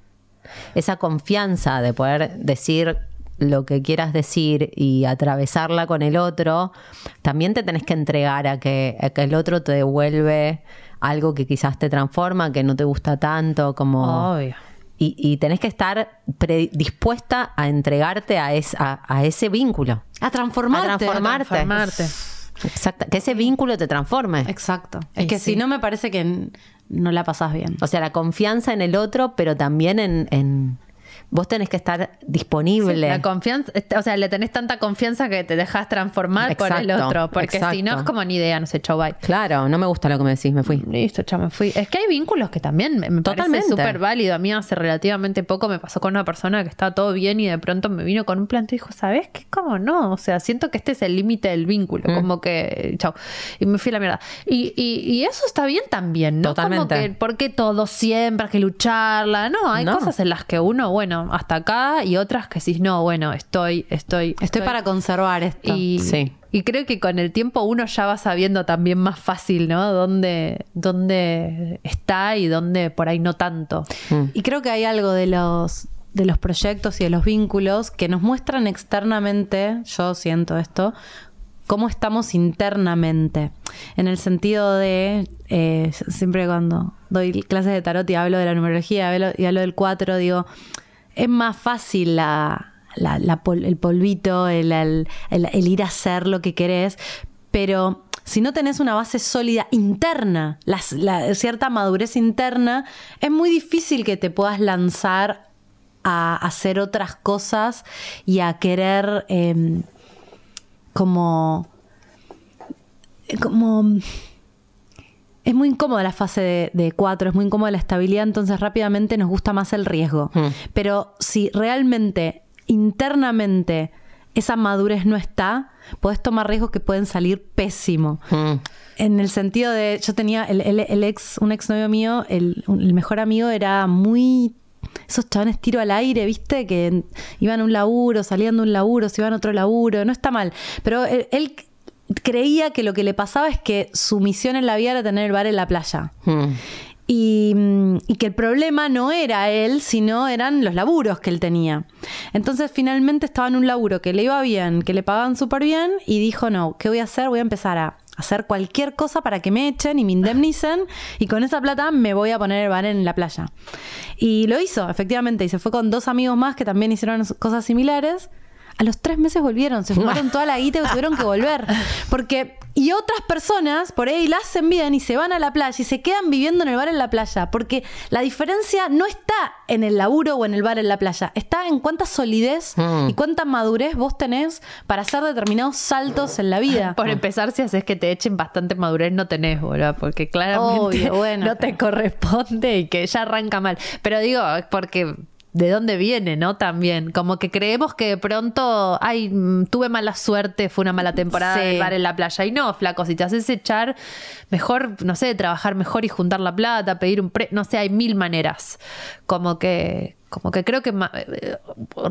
Esa confianza de poder decir lo que quieras decir y atravesarla con el otro, también te tenés que entregar a que, a que el otro te devuelve algo que quizás te transforma, que no te gusta tanto, como... Obvio. Y, y tenés que estar predispuesta a entregarte a, es- a- a ese vínculo. A transformarte. A transformarte. Transformarte. Exacto. Que ese vínculo te transforme. Exacto. Es Y que sí. si no me parece que no la pasás bien. O sea, la confianza en el otro, pero también en. en- vos tenés que estar disponible. La confianza, o sea, le tenés tanta confianza que te dejas transformar por el Exacto, otro. Porque si no exacto. es como ni idea, no sé, chau, bye. Claro, no me gusta lo que me decís, me fui. Listo, ya me fui. Es que hay vínculos que también me, me parece Totalmente. súper válido. A mí hace relativamente poco me pasó con una persona que estaba todo bien y de pronto me vino con un planteo y dijo, ¿sabes qué? ¿Cómo no? O sea, siento que este es el límite del vínculo. Mm. Como que, chau. Y me fui a la mierda. Y, y- y eso está bien también, ¿no? Como Totalmente. que, ¿por qué todo siempre hay que lucharla? No, hay No. cosas en las que uno, bueno, hasta acá y otras que sí, no, bueno, estoy, estoy. Estoy para conservar esto. Y, Sí. y creo que con el tiempo uno ya va sabiendo también más fácil, ¿no? Dónde, dónde está y dónde por ahí no tanto. Mm. Y creo que hay algo de los, de los proyectos y de los vínculos que nos muestran externamente, yo siento esto, cómo estamos internamente. En el sentido de, eh, siempre cuando doy clases de tarot y hablo de la numerología hablo- y hablo del 4, digo, es más fácil el polvito, el, ir a hacer lo que querés, pero si no tenés una base sólida interna, cierta madurez interna, es muy difícil que te puedas lanzar a hacer otras cosas y a querer em, como como es muy incómoda la fase de, de cuatro, es muy incómoda la estabilidad, entonces rápidamente nos gusta más el riesgo. Mm. Pero si realmente internamente esa madurez no está, podés tomar riesgos que pueden salir pésimo. Mm. En el sentido de, yo tenía el, el- el ex, un ex novio mío, el, el mejor amigo era muy esos chabones tiro al aire, ¿viste? Que iban a un laburo, salían de un laburo, se iban a otro laburo, no está mal. Pero él, él creía que lo que le pasaba es que su misión en la vida era tener el bar en la playa. Mm. Y, mm, y que el problema no era él, sino eran los laburos que él tenía. Entonces finalmente estaba en un laburo que le iba bien, que le pagaban súper bien y dijo, no, ¿qué voy a hacer? Voy a empezar a hacer cualquier cosa para que me echen y me indemnicen y con esa plata me voy a poner el bar en la playa. Y lo hizo, efectivamente, y se fue con dos amigos más que también hicieron cosas similares. A los tres meses volvieron, se fumaron toda la guita y tuvieron que volver. Porque, y otras personas por ahí la hacen bien y se van a la playa y se quedan viviendo en el bar en la playa. Porque la diferencia no está en el laburo o en el bar en la playa, está en cuánta solidez Mm. y cuánta madurez vos tenés para hacer determinados saltos en la vida. Por empezar, si haces que te echen bastante madurez, no tenés, boludo, porque claramente Obvio, bueno, no te pero- corresponde y que ya arranca mal. Pero digo, es porque de dónde viene, ¿no? También, como que creemos que de pronto, ay, mm, tuve mala suerte, fue una mala temporada Sí. del bar en la playa. Y no, flaco, si te haces echar, mejor, no sé, trabajar mejor y juntar la plata, pedir un pre, no sé, hay mil maneras. Como que, como que creo que ma- eh,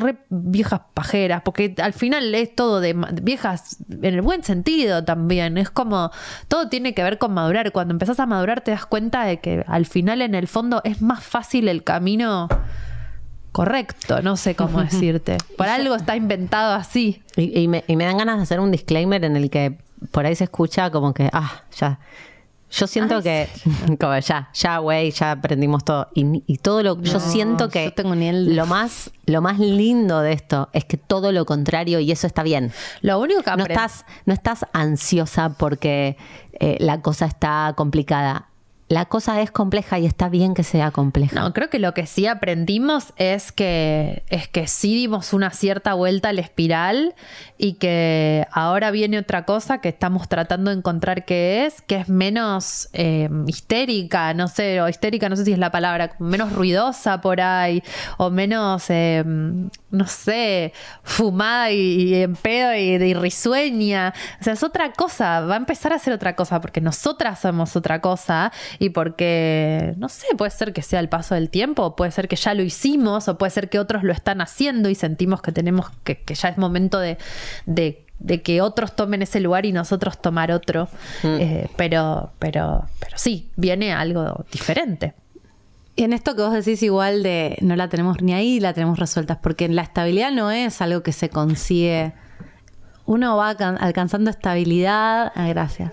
re viejas pajeras, porque al final es todo de viejas en el buen sentido también. Es como todo tiene que ver con madurar. Cuando empezás a madurar te das cuenta de que al final en el fondo es más fácil el camino correcto, no sé cómo decirte. Por algo está inventado así. Y, y me, y me dan ganas de hacer un disclaimer en el que por ahí se escucha como que, ah, ya. Yo siento que, como ya, ya, güey, ya aprendimos todo. Y, y todo lo, yo siento que yo tengo nivel- lo más, lo más lindo de esto es que todo lo contrario y eso está bien. Lo único que No aprend- estás, no estás ansiosa porque eh, la cosa está complicada. La cosa es compleja y está bien que sea compleja. No, creo que lo que sí aprendimos es que, es que sí dimos una cierta vuelta al espiral y que ahora viene otra cosa que estamos tratando de encontrar que es, que es menos eh, histérica, no sé, o histérica, no sé si es la palabra, menos ruidosa por ahí, o menos, eh, no sé, fumada y, en pedo y risueña. O sea, es otra cosa, va a empezar a ser otra cosa porque nosotras somos otra cosa y porque, no sé, puede ser que sea el paso del tiempo, puede ser que ya lo hicimos, o puede ser que otros lo están haciendo y sentimos que tenemos que, que ya es momento de, de- de que otros tomen ese lugar y nosotros tomar otro. Eh, pero, pero, pero sí, viene algo diferente. Y en esto que vos decís igual de no la tenemos ni ahí, la tenemos resueltas, porque la estabilidad no es algo que se consigue. Uno va alcan- alcanzando estabilidad, ah, gracias,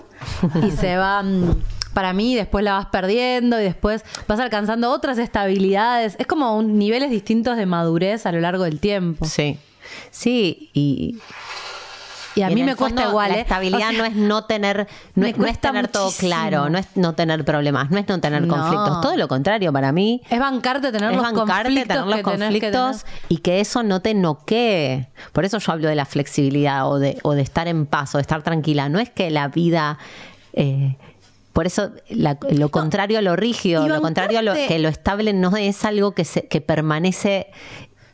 y se va, mm, para mí, después la vas perdiendo y después vas alcanzando otras estabilidades. Es como un- niveles distintos de madurez a lo largo del tiempo. Sí. Sí, y, Y a Y mí me cuesta fondo, igual. La ¿eh? estabilidad O sea, no es no tener, no, es, no es cuesta tener todo claro, no es no tener problemas, no es no tener No. conflictos. Todo lo contrario, para mí. Es bancarte tener es los bancarte, conflictos tener los que tenés que conflictos y que eso no te noquee. Por eso yo hablo de la flexibilidad o de, o de estar en paz o de estar tranquila. No es que la vida. eh, por eso la- lo contrario a lo rígido, lo contrario a lo que lo estable no es algo que, se, que permanece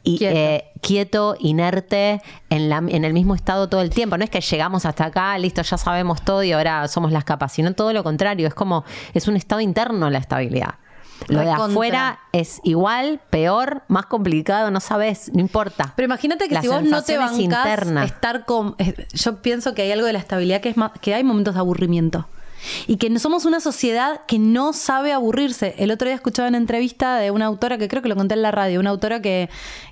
y, Quieto. eh, quieto, inerte, en, la, en el mismo estado todo el tiempo. No es que llegamos hasta acá, listo, ya sabemos todo y ahora somos las capas, sino todo lo contrario. Es como, es un estado interno la estabilidad. Lo de afuera es igual, peor, más complicado, no sabes, no importa. Pero imagínate que La si vos no te bancás interna. estar con... eh, Yo pienso que hay algo de la estabilidad que es más, que hay momentos de aburrimiento. Y que somos una sociedad que no sabe aburrirse. El otro día escuchaba una entrevista de una autora que creo que lo conté en la radio, una autora que,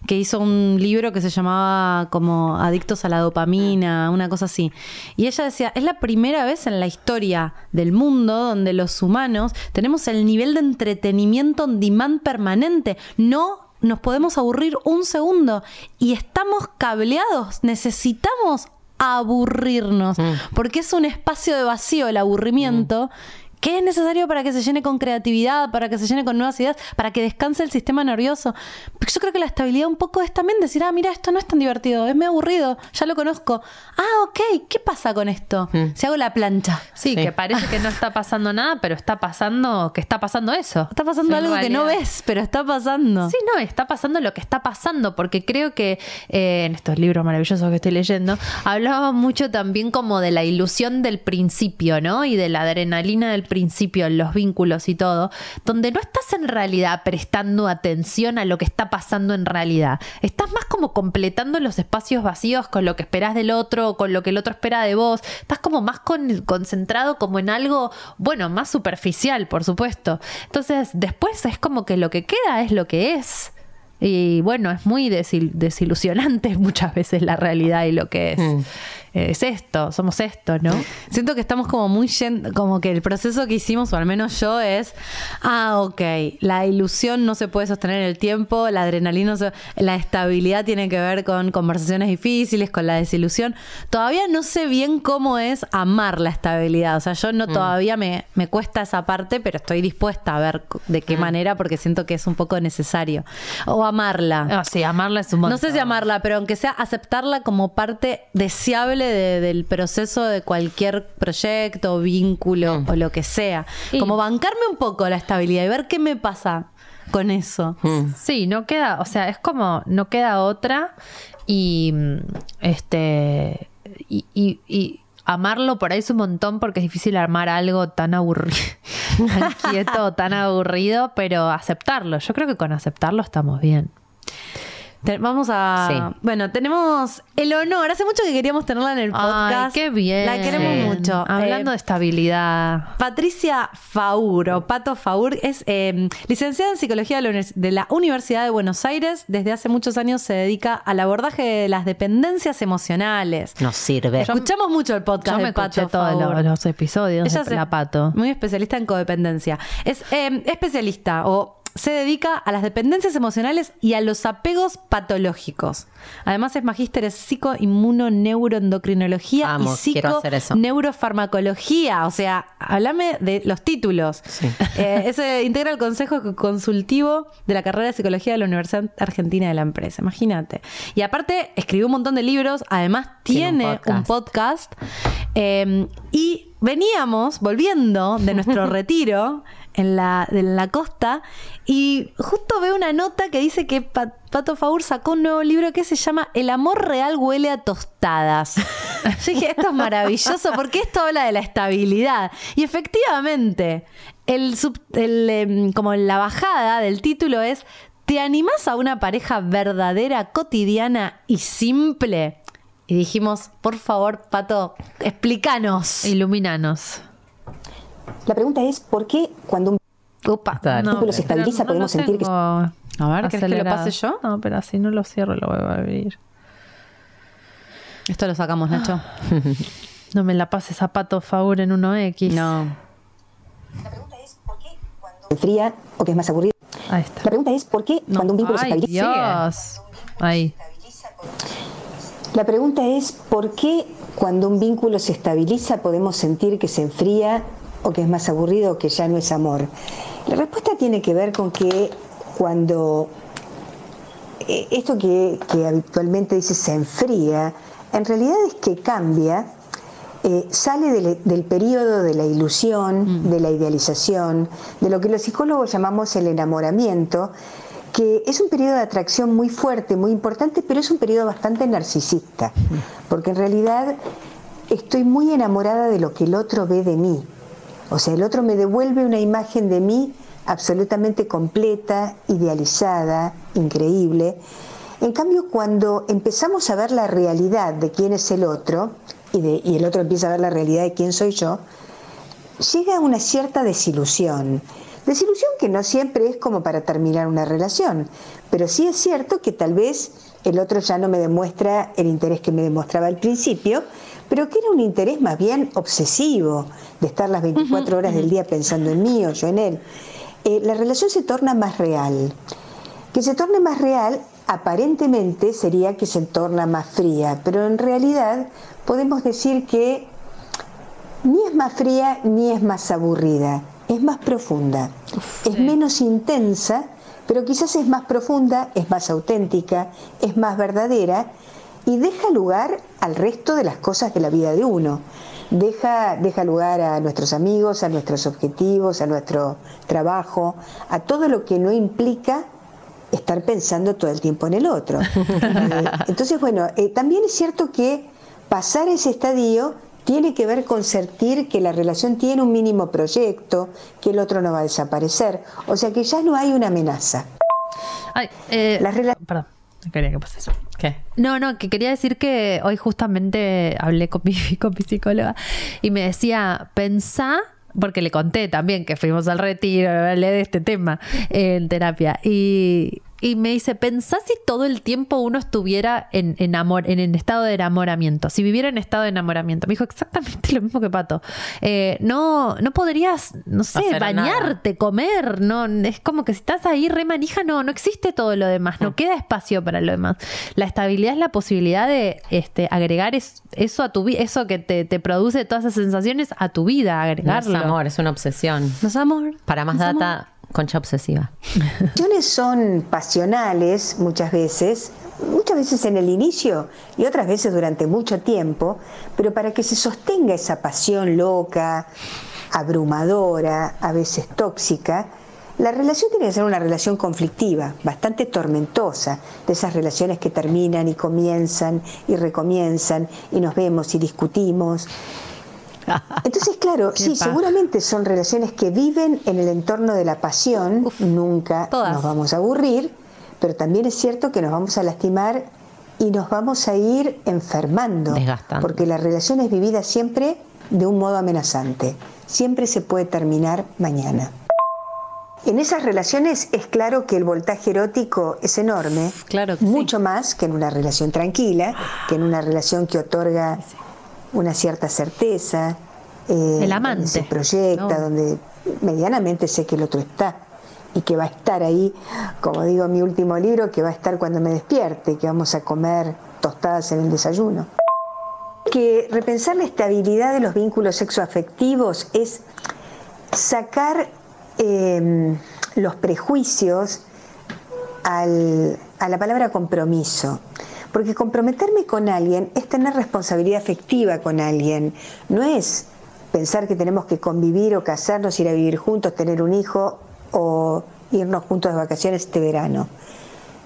que hizo un libro que se llamaba como Adictos a la dopamina, una cosa así. Y ella decía, es la primera vez en la historia del mundo donde los humanos tenemos el nivel de entretenimiento on demand permanente. No nos podemos aburrir un segundo y estamos cableados, necesitamos aburrirnos, porque es un espacio de vacío el aburrimiento. Que es necesario para que se llene con creatividad, para que se llene con nuevas ideas, para que descanse el sistema nervioso? Porque yo creo que la estabilidad un poco es también decir, ah, mira, esto no es tan divertido, es muy aburrido, ya lo conozco. Ah, ok, ¿qué pasa con esto? Si hago la plancha. Sí, Sí. que parece que no está pasando nada, pero está pasando, que está pasando eso. Está pasando algo que no ves, pero está pasando. Sí, no, está pasando lo que está pasando, porque creo que eh, en estos libros maravillosos que estoy leyendo, hablaba mucho también como de la ilusión del principio, ¿no? Y de la adrenalina del principio, en los vínculos y todo, donde no estás en realidad prestando atención a lo que está pasando en realidad. Estás más como completando los espacios vacíos con lo que esperás del otro, o con lo que el otro espera de vos. Estás como más con- concentrado como en algo, bueno, más superficial, por supuesto. Entonces, después es como que lo que queda es lo que es. Y bueno, es muy desil- desilusionante muchas veces la realidad y lo que es. Mm. Es esto, somos esto, ¿no? Siento que estamos como muy como que el proceso que hicimos, o al menos yo, es, ah, ok, la ilusión no se puede sostener en el tiempo, la adrenalina, no se- la estabilidad tiene que ver con conversaciones difíciles, con la desilusión. Todavía no sé bien cómo es amar la estabilidad, o sea, yo no todavía me, me cuesta esa parte, pero estoy dispuesta a ver de qué manera, porque siento que es un poco necesario. O amarla. Sí, amarla es un No sé si amarla, pero aunque sea aceptarla como parte deseable de- del proceso de cualquier proyecto, vínculo o lo que sea. Y- Como bancarme un poco la estabilidad y ver qué me pasa con eso. Sí, no queda, o sea, es como no queda otra y mm, este y, y- y amarlo por ahí es un montón porque es difícil armar algo tan aburrido, tan quieto, tan aburrido, pero aceptarlo. Yo creo que con aceptarlo estamos bien. Te- vamos a. Sí. Bueno, tenemos el honor. Hace mucho que queríamos tenerla en el podcast. Ay, qué bien. La queremos mucho. Hablando Eh, de estabilidad. Patricia Faur, o Pato Faur, es eh, licenciada en Psicología de la, Universidad de Buenos Aires. Desde hace muchos años se dedica al abordaje de las dependencias emocionales. Nos sirve. Escuchamos mucho el podcast Yo de me Pato todos los, los episodios Ella de es La Pato. Muy especialista en codependencia. Es eh, especialista o se dedica a las dependencias emocionales y a los apegos patológicos. Además es magíster en psico-inmuno-neuroendocrinología y psico-neurofarmacología. O sea, háblame de los títulos. Sí. Eh, ese integra el Consejo Consultivo de la carrera de Psicología de la Universidad Argentina de la Empresa. Imagínate. Y aparte, escribió un montón de libros. Además, Tiene un tiene un podcast. Eh, y veníamos volviendo de nuestro retiro en la, de la costa y justo veo una nota que dice que Pa- Pato Faur sacó un nuevo libro que se llama El amor real huele a tostadas. Yo dije, esto es maravilloso porque esto habla de la estabilidad. Y efectivamente, el, sub- el, em, como la bajada del título es ¿Te animás a una pareja verdadera, cotidiana y simple? Y dijimos, por favor, Pato, explícanos. Iluminanos. La pregunta es, ¿por qué cuando un. Dale. No, vínculo se estabiliza, podemos sentir que- tengo A ver, ¿querés que lo pase yo? No, pero así no lo cierro, lo voy a abrir. Esto lo sacamos, Nacho. No me la pases a Pato Faur en 1X. No. se enfría o que es más aburrido? Ahí está. La pregunta es, ¿por qué cuando un vínculo se estabiliza? Dios. Ahí. La pregunta es, ¿por qué cuando un vínculo se estabiliza podemos sentir que se enfría o que es más aburrido o que ya no es amor? La respuesta tiene que ver con que cuando eh, esto que, que habitualmente dice se enfría, en realidad es que cambia, eh, sale del, del periodo de la ilusión, de la idealización, de lo que los psicólogos llamamos el enamoramiento, que es un periodo de atracción muy fuerte, muy importante, pero es un periodo bastante narcisista, porque en realidad estoy muy enamorada de lo que el otro ve de mí. O sea, el otro me devuelve una imagen de mí absolutamente completa, idealizada, increíble. En cambio, cuando empezamos a ver la realidad de quién es el otro, y, el otro empieza a ver la realidad de quién soy yo, llega una cierta desilusión. Desilusión que no siempre es como para terminar una relación, pero sí es cierto que tal vez el otro ya no me demuestra el interés que me demostraba al principio, pero que era un interés más bien obsesivo, de estar las 24 horas del día pensando en mí o yo en él. Eh, la relación se torna más real. Que se torne más real aparentemente sería que se torna más fría, pero en realidad podemos decir que ni es más fría ni es más aburrida, es más profunda, es menos intensa, pero quizás es más profunda, es más auténtica, es más verdadera y deja lugar al resto de las cosas de la vida de uno. Deja, deja lugar a nuestros amigos, a nuestros objetivos, a nuestro trabajo, a todo lo que no implica estar pensando todo el tiempo en el otro. Eh, entonces, bueno, eh, también es cierto que pasar ese estadio tiene que ver con sentir que la relación tiene un mínimo proyecto, que el otro no va a desaparecer, o sea que ya no hay una amenaza. Ay, eh, Las no quería que pase eso. ¿Qué? No, no, que quería decir que hoy justamente hablé con mi, con mi psicóloga y me decía, pensá, porque le conté también que fuimos al retiro, hablé de este tema en terapia, y, y me dice, pensá si todo el tiempo uno estuviera en, en, amor, en, en estado de enamoramiento, si viviera en estado de enamoramiento. Me dijo exactamente lo mismo que Pato. Eh, no, no podrías, no sé, hacer bañarte, comer, no, es como que si estás ahí re manija, no, no existe todo lo demás, no queda espacio para lo demás. La estabilidad es la posibilidad de este, agregar es- eso a tu vida, eso que te, te produce todas esas sensaciones a tu vida, No es agregarlo. amor, es una obsesión. ¿Nos amor? Para más ¿Nos amor? Concha obsesiva. Relaciones son pasionales muchas veces, muchas veces en el inicio y otras veces durante mucho tiempo, pero para que se sostenga esa pasión loca, abrumadora, a veces tóxica, la relación tiene que ser una relación conflictiva, bastante tormentosa, de esas relaciones que terminan y comienzan y recomienzan y nos vemos y discutimos. Entonces, claro, sí, seguramente son relaciones que viven en el entorno de la pasión, nunca todas. nos vamos a aburrir, pero también es cierto que nos vamos a lastimar y nos vamos a ir enfermando, Desgastando. porque la relación es vivida siempre de un modo amenazante, siempre se puede terminar mañana. En esas relaciones es claro que el voltaje erótico es enorme, Claro que sí. mucho más que en una relación tranquila, que en una relación que otorga una cierta certeza, eh, El donde amante, se proyecta, ¿no? donde medianamente sé que el otro está y que va a estar ahí, como digo en mi último libro, que va a estar cuando me despierte, que vamos a comer tostadas en el desayuno. Que repensar la estabilidad de los vínculos sexoafectivos es sacar eh, los prejuicios al- a la palabra compromiso. Porque comprometerme con alguien es tener responsabilidad afectiva con alguien. No es pensar que tenemos que convivir o casarnos, ir a vivir juntos, tener un hijo o irnos juntos de vacaciones este verano.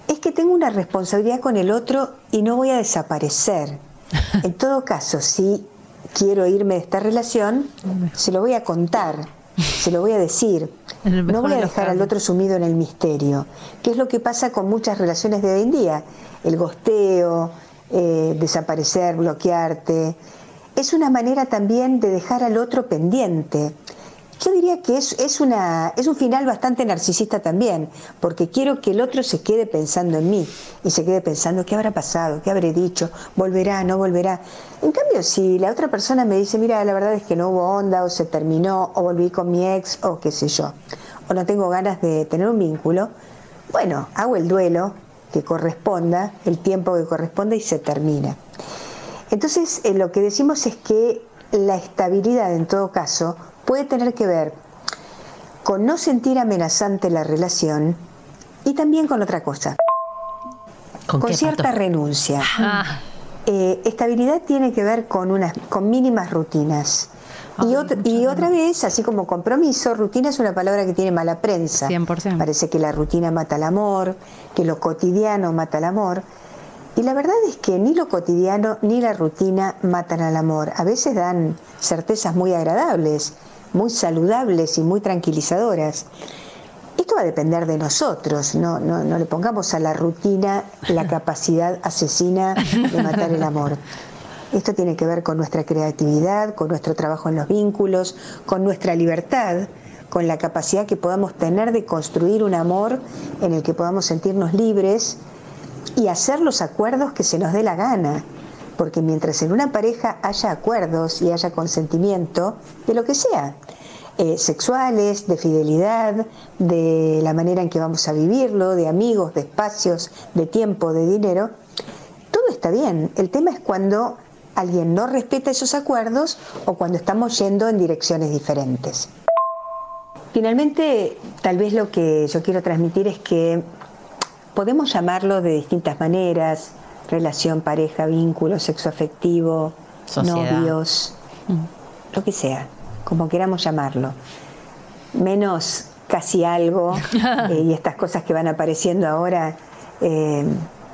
Es que tengo una responsabilidad con el otro y no voy a desaparecer. En todo caso, si quiero irme de esta relación, se lo voy a contar, se lo voy a decir. No voy a dejar al otro sumido en el misterio, que es lo que pasa con muchas relaciones de hoy en día. El gosteo, eh, desaparecer, bloquearte. Es una manera también de dejar al otro pendiente. Yo diría que es, es, una, es un final bastante narcisista también, porque quiero que el otro se quede pensando en mí y se quede pensando qué habrá pasado, qué habré dicho, volverá, no volverá. En cambio, si la otra persona me dice, mira, la verdad es que no hubo onda o se terminó o volví con mi ex o qué sé yo, o no tengo ganas de tener un vínculo, bueno, hago el duelo que corresponda, el tiempo que corresponda y se termina. Entonces, eh, lo que decimos es que la estabilidad, en todo caso, puede tener que ver con no sentir amenazante la relación y también con otra cosa, ¿Con, con qué, cierta Pato? renuncia. Ah, Eh, estabilidad tiene que ver con, unas, con mínimas rutinas. Y, ot- y otra vez, así como compromiso, rutina es una palabra que tiene mala prensa. 100%. Parece que la rutina mata el amor, que lo cotidiano mata el amor. Y la verdad es que ni lo cotidiano ni la rutina matan al amor. A veces dan certezas muy agradables, muy saludables y muy tranquilizadoras. Esto va a depender de nosotros, no, no, no le pongamos a la rutina la capacidad asesina de matar el amor. Esto tiene que ver con nuestra creatividad, con nuestro trabajo en los vínculos, con nuestra libertad, con la capacidad que podamos tener de construir un amor en el que podamos sentirnos libres y hacer los acuerdos que se nos dé la gana. Porque mientras en una pareja haya acuerdos y haya consentimiento, de lo que sea, eh, sexuales, de fidelidad, de la manera en que vamos a vivirlo, de amigos, de espacios, de tiempo, de dinero, todo está bien. El tema es cuando alguien no respeta esos acuerdos o cuando estamos yendo en direcciones diferentes. Finalmente, tal vez lo que yo quiero transmitir es que podemos llamarlo de distintas maneras, relación, pareja, vínculo, sexo afectivo, Sociedad. novios, lo que sea, como queramos llamarlo. Menos casi algo eh, y estas cosas que van apareciendo ahora, eh,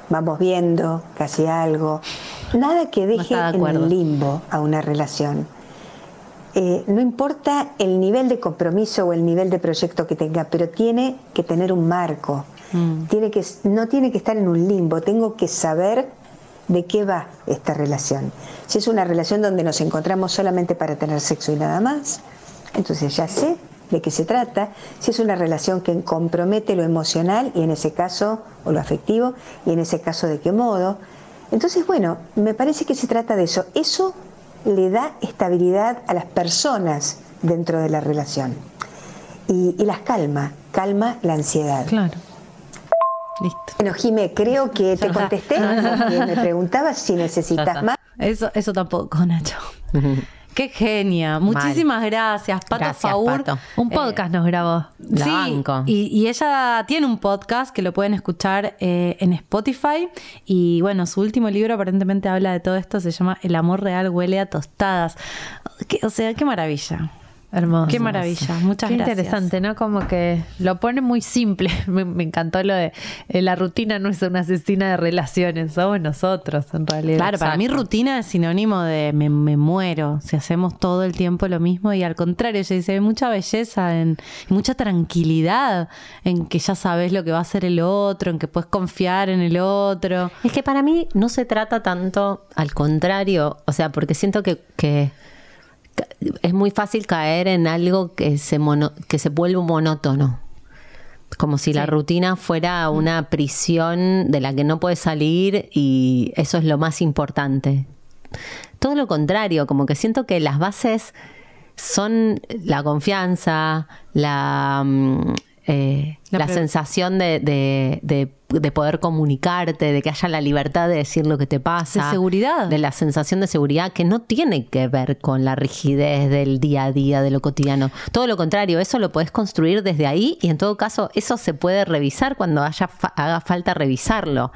vamos viendo casi algo. Nada que deje de en el limbo a una relación. Eh, no importa el nivel de compromiso o el nivel de proyecto que tenga, pero tiene que tener un marco. Tiene que, no tiene que estar en un limbo, tengo que saber de qué va esta relación. Si es una relación donde nos encontramos solamente para tener sexo y nada más, entonces ya sé de qué se trata. Si es una relación que compromete lo emocional y en ese caso, o lo afectivo, y en ese caso de qué modo. Entonces, bueno, me parece que se trata de eso. Eso le da estabilidad a las personas dentro de la relación. Y, y las calma, calma la ansiedad. Claro. Listo. Bueno, Jime, creo que te contesté porque me preguntabas si necesitas más. Eso, eso tampoco, Nacho. Qué genia. Muchísimas gracias, Pato Gracias, Faur. Pato. un podcast nos grabó. La sí, banco. Y, y ella tiene un podcast que lo pueden escuchar eh, en Spotify. Y bueno, su último libro aparentemente habla de todo esto. Se llama El amor real huele a tostadas. Qué- o sea, qué maravilla. Hermoso. Qué maravilla, muchas Qué gracias. interesante, ¿no? Como que lo pone muy simple. Me, me encantó lo de eh, la rutina no es una asesina de relaciones, somos nosotros en realidad. Claro, para mí rutina es sinónimo de me, me muero si hacemos todo el tiempo lo mismo y al contrario, ella dice, hay mucha belleza, en, y mucha tranquilidad en que ya sabes lo que va a hacer el otro, en que puedes confiar en el otro. Es que para mí no se trata tanto, al contrario, o sea, porque siento que, es muy fácil caer en algo que se, mono- que se vuelve monótono. Como si la rutina fuera una prisión de la que no puedes salir y eso es lo más importante. Todo lo contrario, como que siento que las bases son la confianza, la, mm, eh, La sensación de, de- de- de poder comunicarte, de que haya la libertad de decir lo que te pasa. De seguridad. De la sensación de seguridad que no tiene que ver con la rigidez del día a día, de lo cotidiano. Todo lo contrario, eso lo podés construir desde ahí y en todo caso eso se puede revisar cuando haya fa- haga falta revisarlo.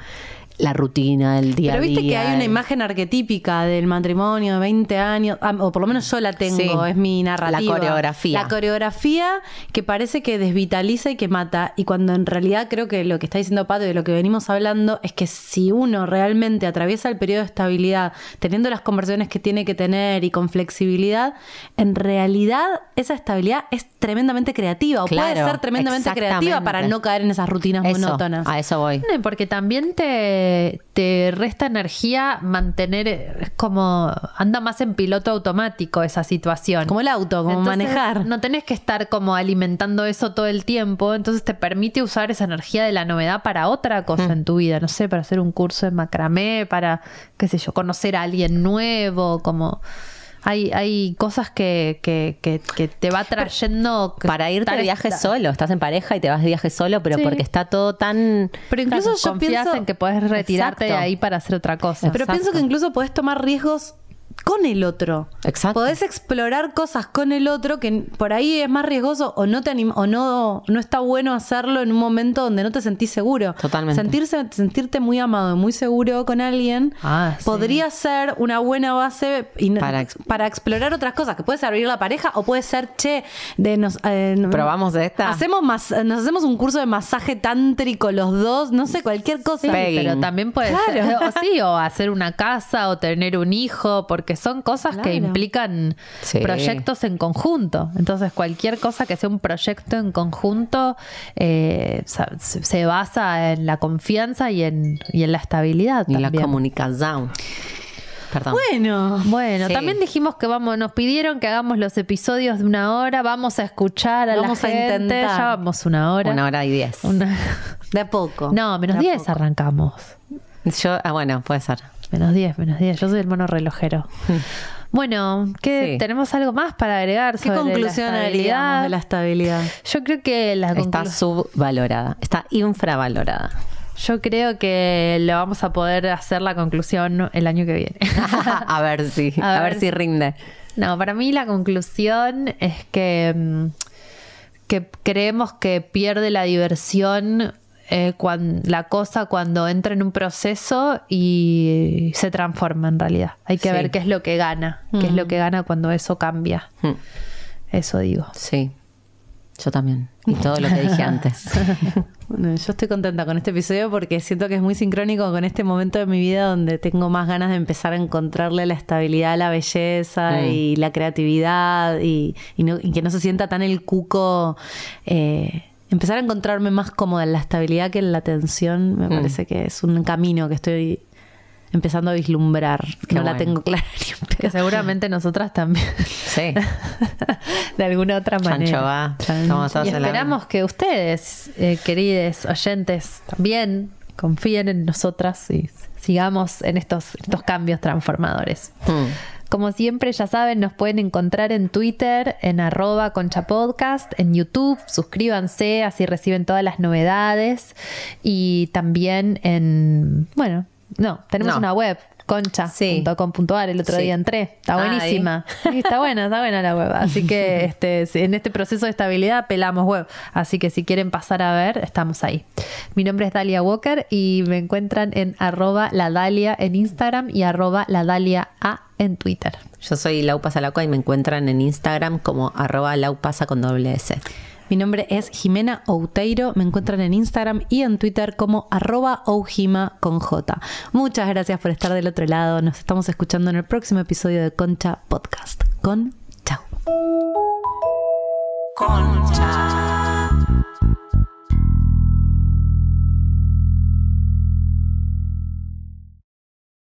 La rutina, el día a Pero día. viste que hay una imagen arquetípica del matrimonio de 20 años, ah, o por lo menos yo la tengo, Sí. es mi narrativa. La coreografía. La coreografía que parece que desvitaliza y que mata. Y cuando en realidad creo que lo que está diciendo Pato y de lo que venimos hablando es que si uno realmente atraviesa el periodo de estabilidad, teniendo las conversaciones que tiene que tener y con flexibilidad, en realidad esa estabilidad es tremendamente creativa o puede ser tremendamente creativa para no caer en esas rutinas Eso, monótonas. A eso voy. Porque también te, te resta energía mantener, es como anda más en piloto automático esa situación. Como el auto, como Entonces, manejar. No tenés que estar como alimentando eso todo el tiempo, entonces te permite usar esa energía de la novedad para otra cosa en tu vida, no sé, para hacer un curso de macramé, para, qué sé yo, conocer a alguien nuevo, como... Hay, hay cosas que, que, que, que te va trayendo... Para irte de viaje solo, estás en pareja y te vas de viaje solo, pero Sí. porque está todo tan... Pero incluso Claro, yo confías pienso en que puedes retirarte de ahí para hacer otra cosa. Pero Exacto. pienso que incluso podés tomar riesgos con el otro. Exacto. Podés explorar cosas con el otro que por ahí es más riesgoso o no te anim- o no, no está bueno hacerlo en un momento donde no te sentís seguro. Totalmente. Sentirse, sentirte muy amado y muy seguro con alguien Ah, sí. podría ser una buena base Para ex- para explorar otras cosas, que puede servir la pareja o puede ser, che, de nos, eh, no- ¿Probamos de esta? Hacemos mas- nos hacemos un curso de masaje tántrico los dos, no sé, cualquier cosa. Sí, pero también puede Claro. ser, o sí, o hacer una casa o tener un hijo, porque son cosas que implican Sí. proyectos en conjunto. Entonces, cualquier cosa que sea un proyecto en conjunto eh, se, basa en la confianza y en, y en la estabilidad. Y la también. comunicación. Perdón. Bueno, Bueno, Sí. también dijimos que vamos, nos pidieron que hagamos los episodios de una hora, vamos a escuchar a Vamos la a gente, intentar. ya vamos una hora. Una hora y diez. Una- de a poco. No, menos De a 10 poco. arrancamos. Yo, ah, bueno, puede ser. Menos 10, menos 10. Yo soy el mono relojero. Bueno, ¿qué, Sí. ¿tenemos algo más para agregar ¿Qué sobre conclusión la haríamos de la estabilidad? Yo creo que la Está subvalorada. Está infravalorada. Yo creo que le vamos a poder hacer la conclusión el año que viene. a ver si, A a, ver. ver. si rinde. No, para mí la conclusión es que, mm, que creemos que pierde la diversión eh, cuan- la cosa cuando entra en un proceso y se transforma en realidad. Hay que Sí. ver qué es lo que gana, qué es lo que gana cuando eso cambia. Mm, Eso digo. Sí. Yo también. Y todo lo que dije antes. Bueno, yo estoy contenta con este episodio porque siento que es muy sincrónico con este momento de mi vida donde tengo más ganas de empezar a encontrarle la estabilidad, la belleza Mm. y la creatividad y, y no- y que no se sienta tan el cuco. eh, empezar a encontrarme más cómoda en la estabilidad que en la tensión me Mm. parece que es un camino que estoy empezando a vislumbrar. Qué no la bueno. tengo clara ni un Que seguramente nosotras también. Sí. de alguna otra Chancho manera. todas Y esperamos que ustedes, eh, queridos oyentes, también confíen en nosotras y sigamos en estos, estos cambios transformadores. Mm. Como siempre, ya saben, nos pueden encontrar en Twitter, en arroba conchapodcast, en YouTube, suscríbanse, así reciben todas las novedades. Y también en, bueno, no, tenemos No. una web, concha.com.ar, el otro Sí. día entré, está buenísima. Sí, está buena, está buena la web. Así que este, en este proceso de estabilidad pelamos web. Así que si quieren pasar a ver, estamos ahí. Mi nombre es Dalia Walker y me encuentran en arroba la Dalia en Instagram y arroba la Dalia A en Twitter. Yo soy Lau Pasalacua y me encuentran en Instagram como arroba laupasa con doble S. Mi nombre es Jimena Outeiro. Me encuentran en Instagram y en Twitter como arroba oujima con J. Muchas gracias por estar del otro lado. Nos estamos escuchando en el próximo episodio de Concha Podcast. Con chau. Concha.